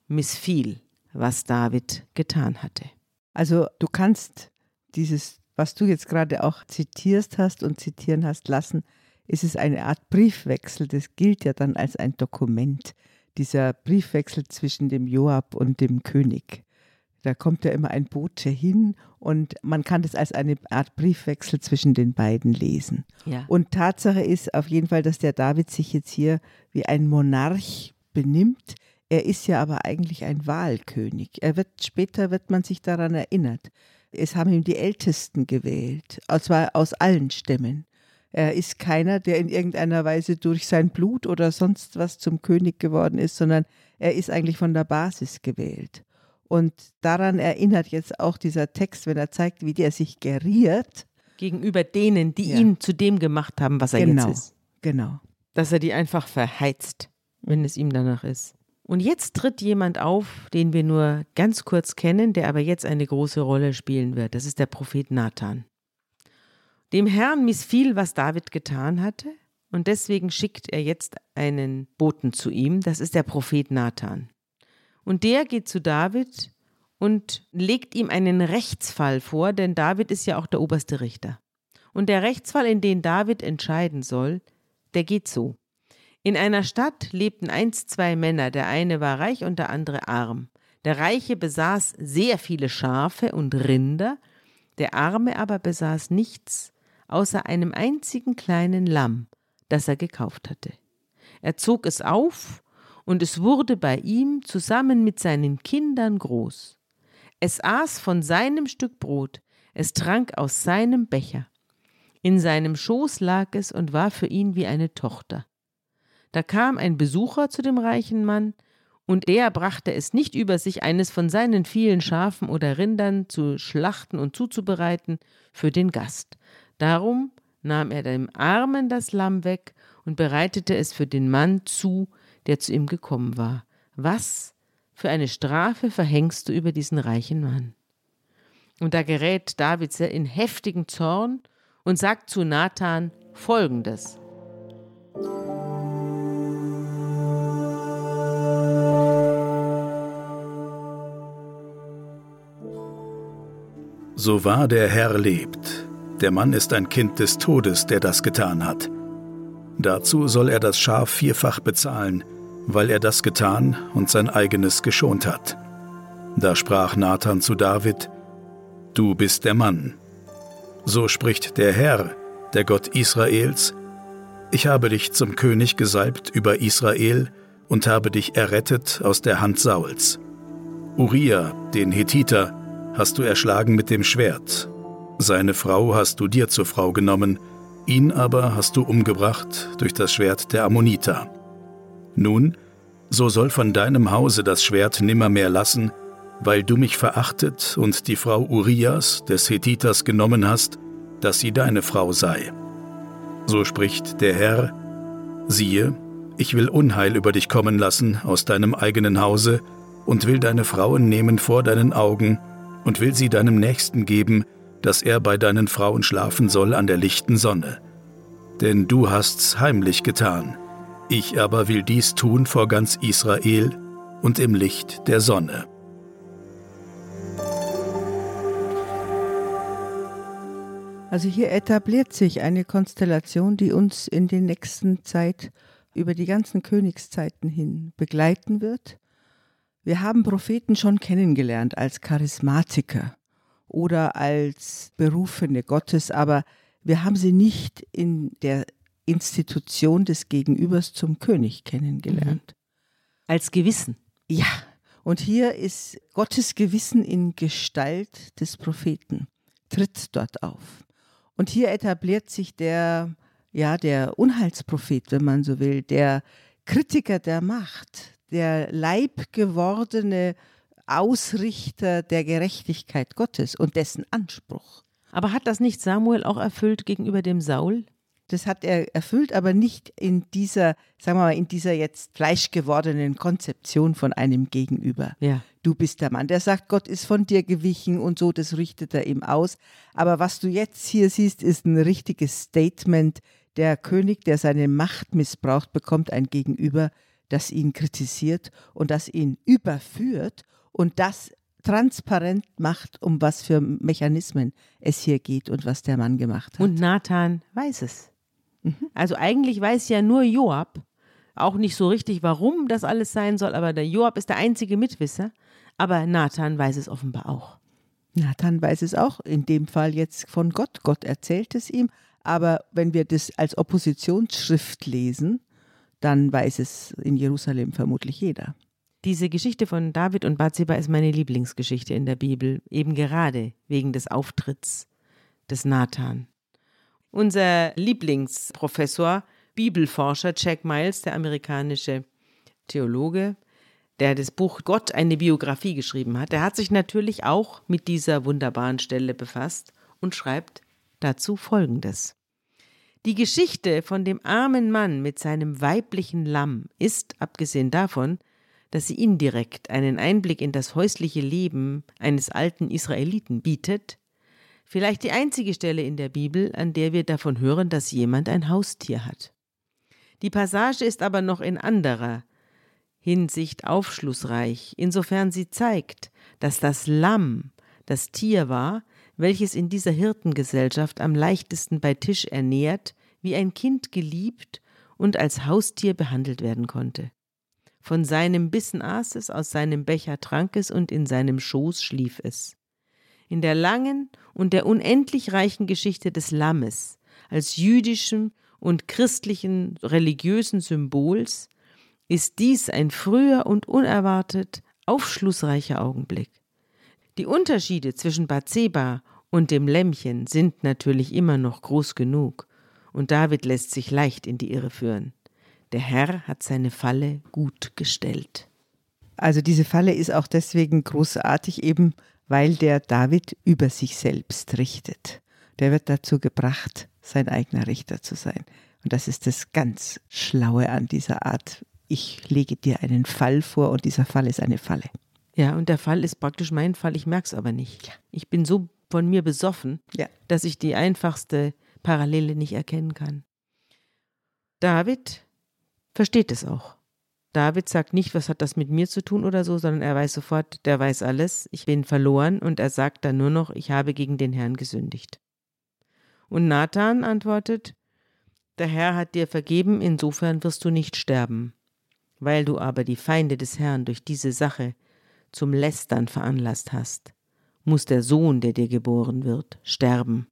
missfiel, was David getan hatte. Also du kannst dieses, was du jetzt gerade auch zitierst hast und zitieren hast lassen, ist es eine Art Briefwechsel. Das gilt ja dann als ein Dokument, dieser Briefwechsel zwischen dem Joab und dem König. Da kommt ja immer ein Bote hin und man kann das als eine Art Briefwechsel zwischen den beiden lesen. Ja. Und Tatsache ist auf jeden Fall, dass der David sich jetzt hier wie ein Monarch benimmt. Er ist ja aber eigentlich ein Wahlkönig. Er wird später wird man sich daran erinnert. Es haben ihm die Ältesten gewählt, und zwar aus allen Stämmen. Er ist keiner, der in irgendeiner Weise durch sein Blut oder sonst was zum König geworden ist, sondern er ist eigentlich von der Basis gewählt. Und daran erinnert jetzt auch dieser Text, wenn er zeigt, wie der sich geriert. Gegenüber denen, die Ja. ihn zu dem gemacht haben, was er Genau, jetzt ist. genau. Dass er die einfach verheizt, wenn es ihm danach ist. Und jetzt tritt jemand auf, den wir nur ganz kurz kennen, der aber jetzt eine große Rolle spielen wird. Das ist der Prophet Nathan. Dem Herrn missfiel, was David getan hatte, und deswegen schickt er jetzt einen Boten zu ihm. Das ist der Prophet Nathan. Und der geht zu David und legt ihm einen Rechtsfall vor, denn David ist ja auch der oberste Richter. Und der Rechtsfall, in den David entscheiden soll, der geht so. In einer Stadt lebten einst zwei Männer, der eine war reich und der andere arm. Der Reiche besaß sehr viele Schafe und Rinder, der Arme aber besaß nichts außer einem einzigen kleinen Lamm, das er gekauft hatte. Er zog es auf, und es wurde bei ihm zusammen mit seinen Kindern groß. Es aß von seinem Stück Brot, es trank aus seinem Becher. In seinem Schoß lag es und war für ihn wie eine Tochter. Da kam ein Besucher zu dem reichen Mann, und der brachte es nicht über sich, eines von seinen vielen Schafen oder Rindern zu schlachten und zuzubereiten für den Gast. Darum nahm er dem Armen das Lamm weg und bereitete es für den Mann zu, der zu ihm gekommen war. Was für eine Strafe verhängst du über diesen reichen Mann? Und da gerät David sehr in heftigen Zorn und sagt zu Nathan folgendes. So wahr der Herr lebt, der Mann ist ein Kind des Todes, der das getan hat. Dazu soll er das Schaf vierfach bezahlen, weil er das getan und sein eigenes geschont hat. Da sprach Nathan zu David, Du bist der Mann. So spricht der Herr, der Gott Israels, Ich habe dich zum König gesalbt über Israel und habe dich errettet aus der Hand Sauls. Uriah, den Hethiter, hast du erschlagen mit dem Schwert. Seine Frau hast du dir zur Frau genommen, ihn aber hast du umgebracht durch das Schwert der Ammoniter. Nun, so soll von deinem Hause das Schwert nimmermehr lassen, weil du mich verachtet und die Frau Urias des Hethiters genommen hast, dass sie deine Frau sei. So spricht der Herr, siehe, ich will Unheil über dich kommen lassen aus deinem eigenen Hause und will deine Frauen nehmen vor deinen Augen und will sie deinem Nächsten geben, dass er bei deinen Frauen schlafen soll an der lichten Sonne. Denn du hast's heimlich getan, ich aber will dies tun vor ganz Israel und im Licht der Sonne. Also hier etabliert sich eine Konstellation, die uns in der nächsten Zeit über die ganzen Königszeiten hin begleiten wird. Wir haben Propheten schon kennengelernt als Charismatiker oder als Berufene Gottes, aber wir haben sie nicht in der Institution des Gegenübers zum König kennengelernt. Als Gewissen. Ja, und hier ist Gottes Gewissen in Gestalt des Propheten, tritt dort auf. Und hier etabliert sich der, ja, der Unheilsprophet, wenn man so will, der Kritiker der Macht, der leibgewordene Ausrichter der Gerechtigkeit Gottes und dessen Anspruch. Aber hat das nicht Samuel auch erfüllt gegenüber dem Saul? Das hat er erfüllt, aber nicht in dieser, sagen wir mal, in dieser jetzt fleischgewordenen Konzeption von einem Gegenüber. Ja. Du bist der Mann, der sagt, Gott ist von dir gewichen und so, das richtet er ihm aus. Aber was du jetzt hier siehst, ist ein richtiges Statement. Der König, der seine Macht missbraucht, bekommt ein Gegenüber, das ihn kritisiert und das ihn überführt und das transparent macht, um was für Mechanismen es hier geht und was der Mann gemacht hat. Und Nathan weiß es. Also eigentlich weiß ja nur Joab, auch nicht so richtig, warum das alles sein soll, aber der Joab ist der einzige Mitwisser, aber Nathan weiß es offenbar auch. Nathan weiß es auch, in dem Fall jetzt von Gott. Gott erzählt es ihm, aber wenn wir das als Oppositionsschrift lesen, dann weiß es in Jerusalem vermutlich jeder. Diese Geschichte von David und Bathseba ist meine Lieblingsgeschichte in der Bibel, eben gerade wegen des Auftritts des Nathan. Unser Lieblingsprofessor, Bibelforscher Jack Miles, der amerikanische Theologe, der das Buch Gott eine Biografie geschrieben hat, der hat sich natürlich auch mit dieser wunderbaren Stelle befasst und schreibt dazu Folgendes. Die Geschichte von dem armen Mann mit seinem weiblichen Lamm ist, abgesehen davon, dass sie indirekt einen Einblick in das häusliche Leben eines alten Israeliten bietet, vielleicht die einzige Stelle in der Bibel, an der wir davon hören, dass jemand ein Haustier hat. Die Passage ist aber noch in anderer Hinsicht aufschlussreich, insofern sie zeigt, dass das Lamm das Tier war, welches in dieser Hirtengesellschaft am leichtesten bei Tisch ernährt, wie ein Kind geliebt und als Haustier behandelt werden konnte. Von seinem Bissen aß es, aus seinem Becher trank es und in seinem Schoß schlief es. In der langen und der unendlich reichen Geschichte des Lammes als jüdischem und christlichen religiösen Symbols ist dies ein früher und unerwartet aufschlussreicher Augenblick. Die Unterschiede zwischen Bathseba und dem Lämmchen sind natürlich immer noch groß genug, und David lässt sich leicht in die Irre führen. Der Herr hat seine Falle gut gestellt. Also diese Falle ist auch deswegen großartig, eben weil der David über sich selbst richtet. Der wird dazu gebracht, sein eigener Richter zu sein. Und das ist das ganz Schlaue an dieser Art. Ich lege dir einen Fall vor und dieser Fall ist eine Falle. Ja, und der Fall ist praktisch mein Fall, ich merke es aber nicht. Ja. Ich bin so von mir besoffen, Ja. dass ich die einfachste Parallele nicht erkennen kann. David versteht es auch. David sagt nicht, was hat das mit mir zu tun oder so, sondern er weiß sofort, der weiß alles, ich bin verloren und er sagt dann nur noch, ich habe gegen den Herrn gesündigt. Und Nathan antwortet, der Herr hat dir vergeben, insofern wirst du nicht sterben. Weil du aber die Feinde des Herrn durch diese Sache zum Lästern veranlasst hast, muss der Sohn, der dir geboren wird, sterben.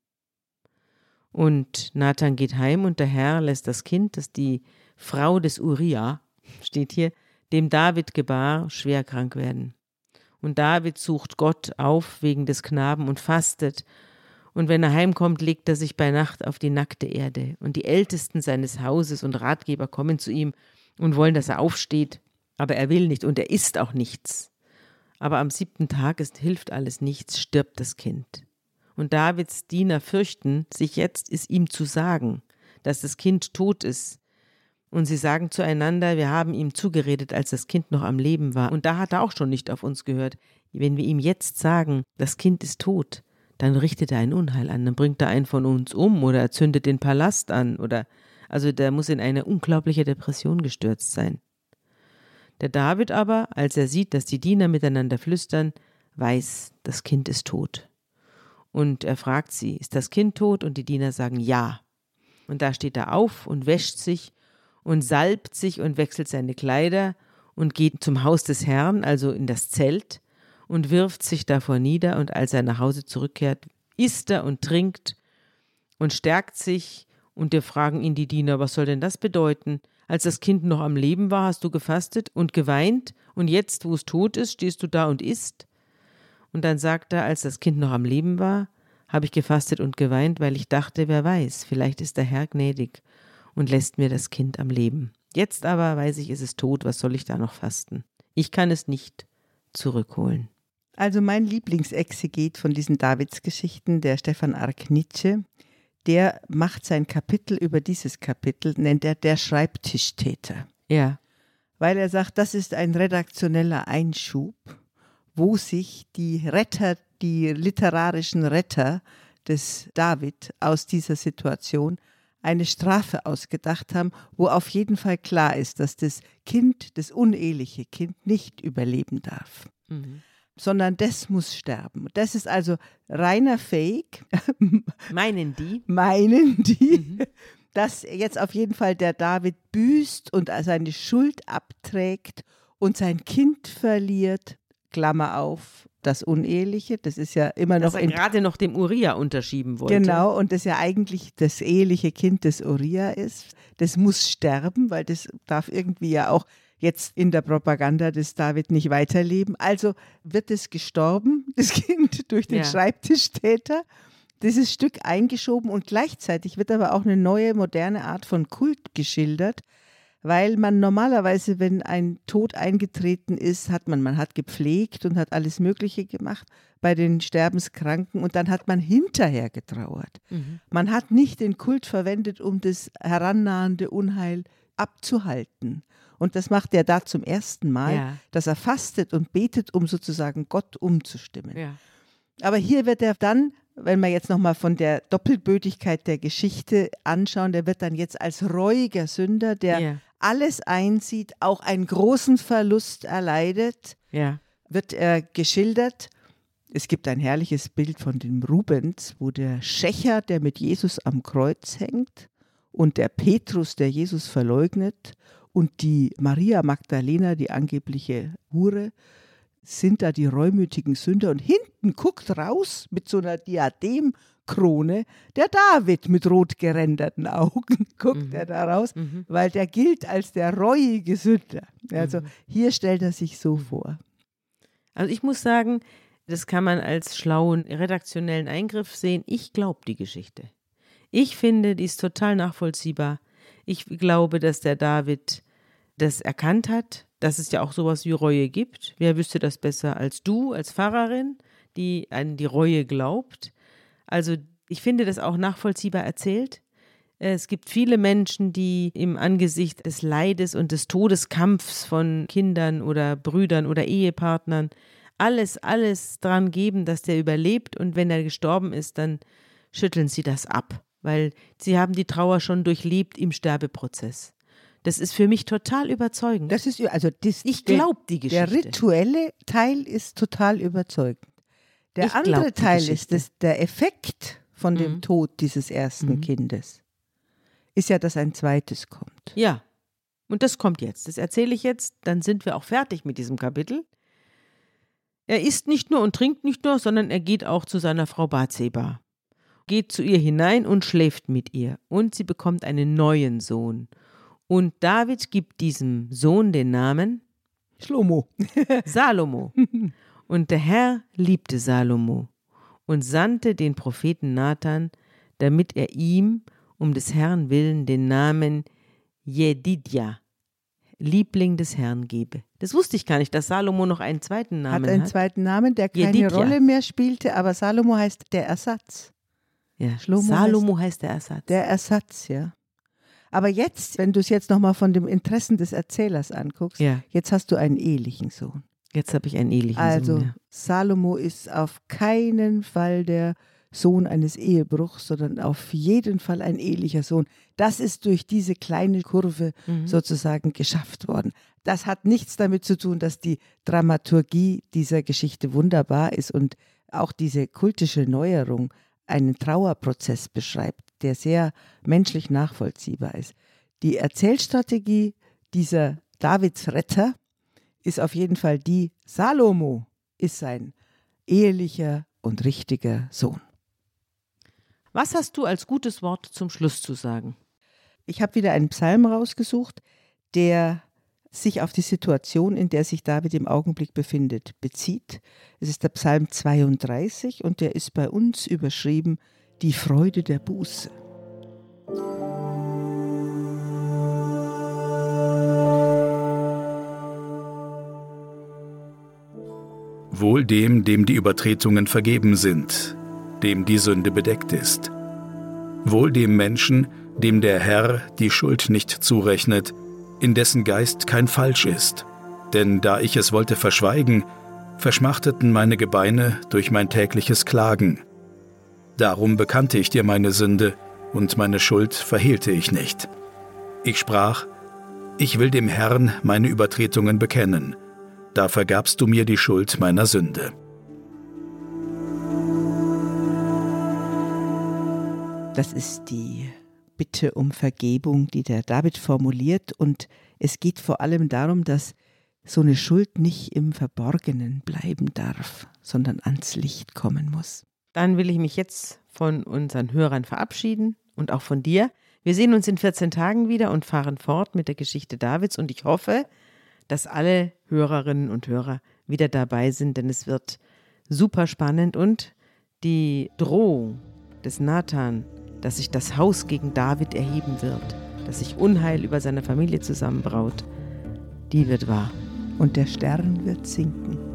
Und Nathan geht heim und der Herr lässt das Kind, das die Frau des Uriah, steht hier, dem David gebar, schwer krank werden. Und David sucht Gott auf wegen des Knaben und fastet. Und wenn er heimkommt, legt er sich bei Nacht auf die nackte Erde. Und die Ältesten seines Hauses und Ratgeber kommen zu ihm und wollen, dass er aufsteht. Aber er will nicht und er isst auch nichts. Aber am siebten Tag ist, hilft alles nichts, stirbt das Kind. Und Davids Diener fürchten sich jetzt, es ihm zu sagen, dass das Kind tot ist. Und sie sagen zueinander, wir haben ihm zugeredet, als das Kind noch am Leben war. Und da hat er auch schon nicht auf uns gehört. Wenn wir ihm jetzt sagen, das Kind ist tot, dann richtet er ein Unheil an, dann bringt er einen von uns um oder er zündet den Palast an oder also der muss in eine unglaubliche Depression gestürzt sein. Der David aber, als er sieht, dass die Diener miteinander flüstern, weiß, das Kind ist tot. Und er fragt sie, ist das Kind tot? Und die Diener sagen ja. Und da steht er auf und wäscht sich und salbt sich und wechselt seine Kleider und geht zum Haus des Herrn, also in das Zelt, und wirft sich davor nieder, und als er nach Hause zurückkehrt, isst er und trinkt und stärkt sich, und wir fragen ihn die Diener, was soll denn das bedeuten? Als das Kind noch am Leben war, hast du gefastet und geweint, und jetzt, wo es tot ist, stehst du da und isst? Und dann sagt er, als das Kind noch am Leben war, habe ich gefastet und geweint, weil ich dachte, wer weiß, vielleicht ist der Herr gnädig und lässt mir das Kind am Leben. Jetzt aber weiß ich, es ist tot, was soll ich da noch fasten? Ich kann es nicht zurückholen. Also mein Lieblingsexeget von diesen Davidsgeschichten, der Stefan Ark Nietzsche, der macht sein Kapitel über dieses Kapitel, nennt er der Schreibtischtäter. Ja. Weil er sagt, das ist ein redaktioneller Einschub, wo sich die Retter, die literarischen Retter des David aus dieser Situation eine Strafe ausgedacht haben, wo auf jeden Fall klar ist, dass das Kind, das uneheliche Kind, nicht überleben darf. Mhm. Sondern das muss sterben. Das ist also reiner Fake. Meinen die? Meinen die, mhm. dass jetzt auf jeden Fall der David büßt und seine Schuld abträgt und sein Kind verliert, Klammer auf, das Uneheliche, das ist ja immer noch. Dass er gerade noch dem Uriah unterschieben wollte. Genau, und das ja eigentlich das eheliche Kind des Uriah ist. Das muss sterben, weil das darf irgendwie ja auch jetzt in der Propaganda des David nicht weiterleben. Also wird es gestorben, das Kind, durch den ja. Schreibtischtäter. Dieses Stück eingeschoben und gleichzeitig wird aber auch eine neue, moderne Art von Kult geschildert, weil man normalerweise, wenn ein Tod eingetreten ist, hat man, man hat gepflegt und hat alles Mögliche gemacht bei den Sterbenskranken und dann hat man hinterher getrauert. Mhm. Man hat nicht den Kult verwendet, um das herannahende Unheil abzuhalten. Und das macht er da zum ersten Mal, ja. dass er fastet und betet, um sozusagen Gott umzustimmen. Ja. Aber hier wird er dann wenn wir jetzt nochmal von der Doppelbötigkeit der Geschichte anschauen, der wird dann jetzt als reuiger Sünder, der yeah alles einsieht, auch einen großen Verlust erleidet, ja. wird er geschildert. Es gibt ein herrliches Bild von dem Rubens, wo der Schächer, der mit Jesus am Kreuz hängt, und der Petrus, der Jesus verleugnet, und die Maria Magdalena, die angebliche Hure, sind da die reumütigen Sünder. Und hinten guckt raus mit so einer Diadem Krone der David mit rot geränderten Augen, guckt mhm. er da raus, mhm. weil der gilt als der reuige Sünder. Also mhm. hier stellt er sich so vor. Also ich muss sagen, das kann man als schlauen redaktionellen Eingriff sehen. Ich glaube die Geschichte. Ich finde, die ist total nachvollziehbar. Ich glaube, dass der David das erkannt hat, dass es ja auch sowas wie Reue gibt. Wer wüsste das besser als du, als Pfarrerin, die an die Reue glaubt? Also ich finde das auch nachvollziehbar erzählt. Es gibt viele Menschen, die im Angesicht des Leides und des Todeskampfs von Kindern oder Brüdern oder Ehepartnern alles, alles dran geben, dass der überlebt und wenn er gestorben ist, dann schütteln sie das ab, weil sie haben die Trauer schon durchlebt im Sterbeprozess. Das ist für mich total überzeugend. Das ist also das, ich glaube die Geschichte. Der rituelle Teil ist total überzeugend. Der ich andere Teil ist dass der Effekt von mhm. dem Tod dieses ersten mhm. Kindes. Ist ja, dass ein zweites kommt. Ja. Und das kommt jetzt. Das erzähle ich jetzt, dann sind wir auch fertig mit diesem Kapitel. Er isst nicht nur und trinkt nicht nur, sondern er geht auch zu seiner Frau Bathseba, geht zu ihr hinein und schläft mit ihr. Und sie bekommt einen neuen Sohn. Und David gibt diesem Sohn den Namen Schlomo. Salomo. Und der Herr liebte Salomo und sandte den Propheten Nathan, damit er ihm um des Herrn willen den Namen Jedidja, Liebling des Herrn, gebe. Das wusste ich gar nicht, dass Salomo noch einen zweiten Namen hat. Hat einen zweiten Namen, der keine Jedidja. Rolle mehr spielte, aber Salomo heißt der Ersatz. Ja, Schlomo Salomo heißt, heißt der Ersatz. Der Ersatz, ja. Aber jetzt, wenn du es jetzt nochmal von dem Interessen des Erzählers anguckst, ja. jetzt hast du einen ehelichen Sohn. Jetzt habe ich einen ehelichen also, Sohn. Also, ja. Salomo ist auf keinen Fall der Sohn eines Ehebruchs, sondern auf jeden Fall ein ehelicher Sohn. Das ist durch diese kleine Kurve mhm. sozusagen geschafft worden. Das hat nichts damit zu tun, dass die Dramaturgie dieser Geschichte wunderbar ist und auch diese kultische Neuerung einen Trauerprozess beschreibt, der sehr menschlich nachvollziehbar ist. Die Erzählstrategie dieser Davids Retter ist auf jeden Fall die, Salomo ist sein ehelicher und richtiger Sohn. Was hast du als gutes Wort zum Schluss zu sagen? Ich habe wieder einen Psalm rausgesucht, der sich auf die Situation, in der sich David im Augenblick befindet, bezieht. Es ist der Psalm 32 und der ist bei uns überschrieben Die Freude der Buße. Wohl dem, dem die Übertretungen vergeben sind, dem die Sünde bedeckt ist. Wohl dem Menschen, dem der Herr die Schuld nicht zurechnet, in dessen Geist kein Falsch ist. Denn da ich es wollte verschweigen, verschmachteten meine Gebeine durch mein tägliches Klagen. Darum bekannte ich dir meine Sünde, und meine Schuld verhehlte ich nicht. Ich sprach, ich will dem Herrn meine Übertretungen bekennen, da vergabst du mir die Schuld meiner Sünde. Das ist die Bitte um Vergebung, die der David formuliert. Und es geht vor allem darum, dass so eine Schuld nicht im Verborgenen bleiben darf, sondern ans Licht kommen muss. Dann will ich mich jetzt von unseren Hörern verabschieden und auch von dir. Wir sehen uns in 14 Tagen wieder und fahren fort mit der Geschichte Davids und ich hoffe, dass alle Hörerinnen und Hörer wieder dabei sind, denn es wird super spannend und die Drohung des Nathan dass sich das Haus gegen David erheben wird, dass sich Unheil über seine Familie zusammenbraut, die wird wahr. Und der Stern wird sinken.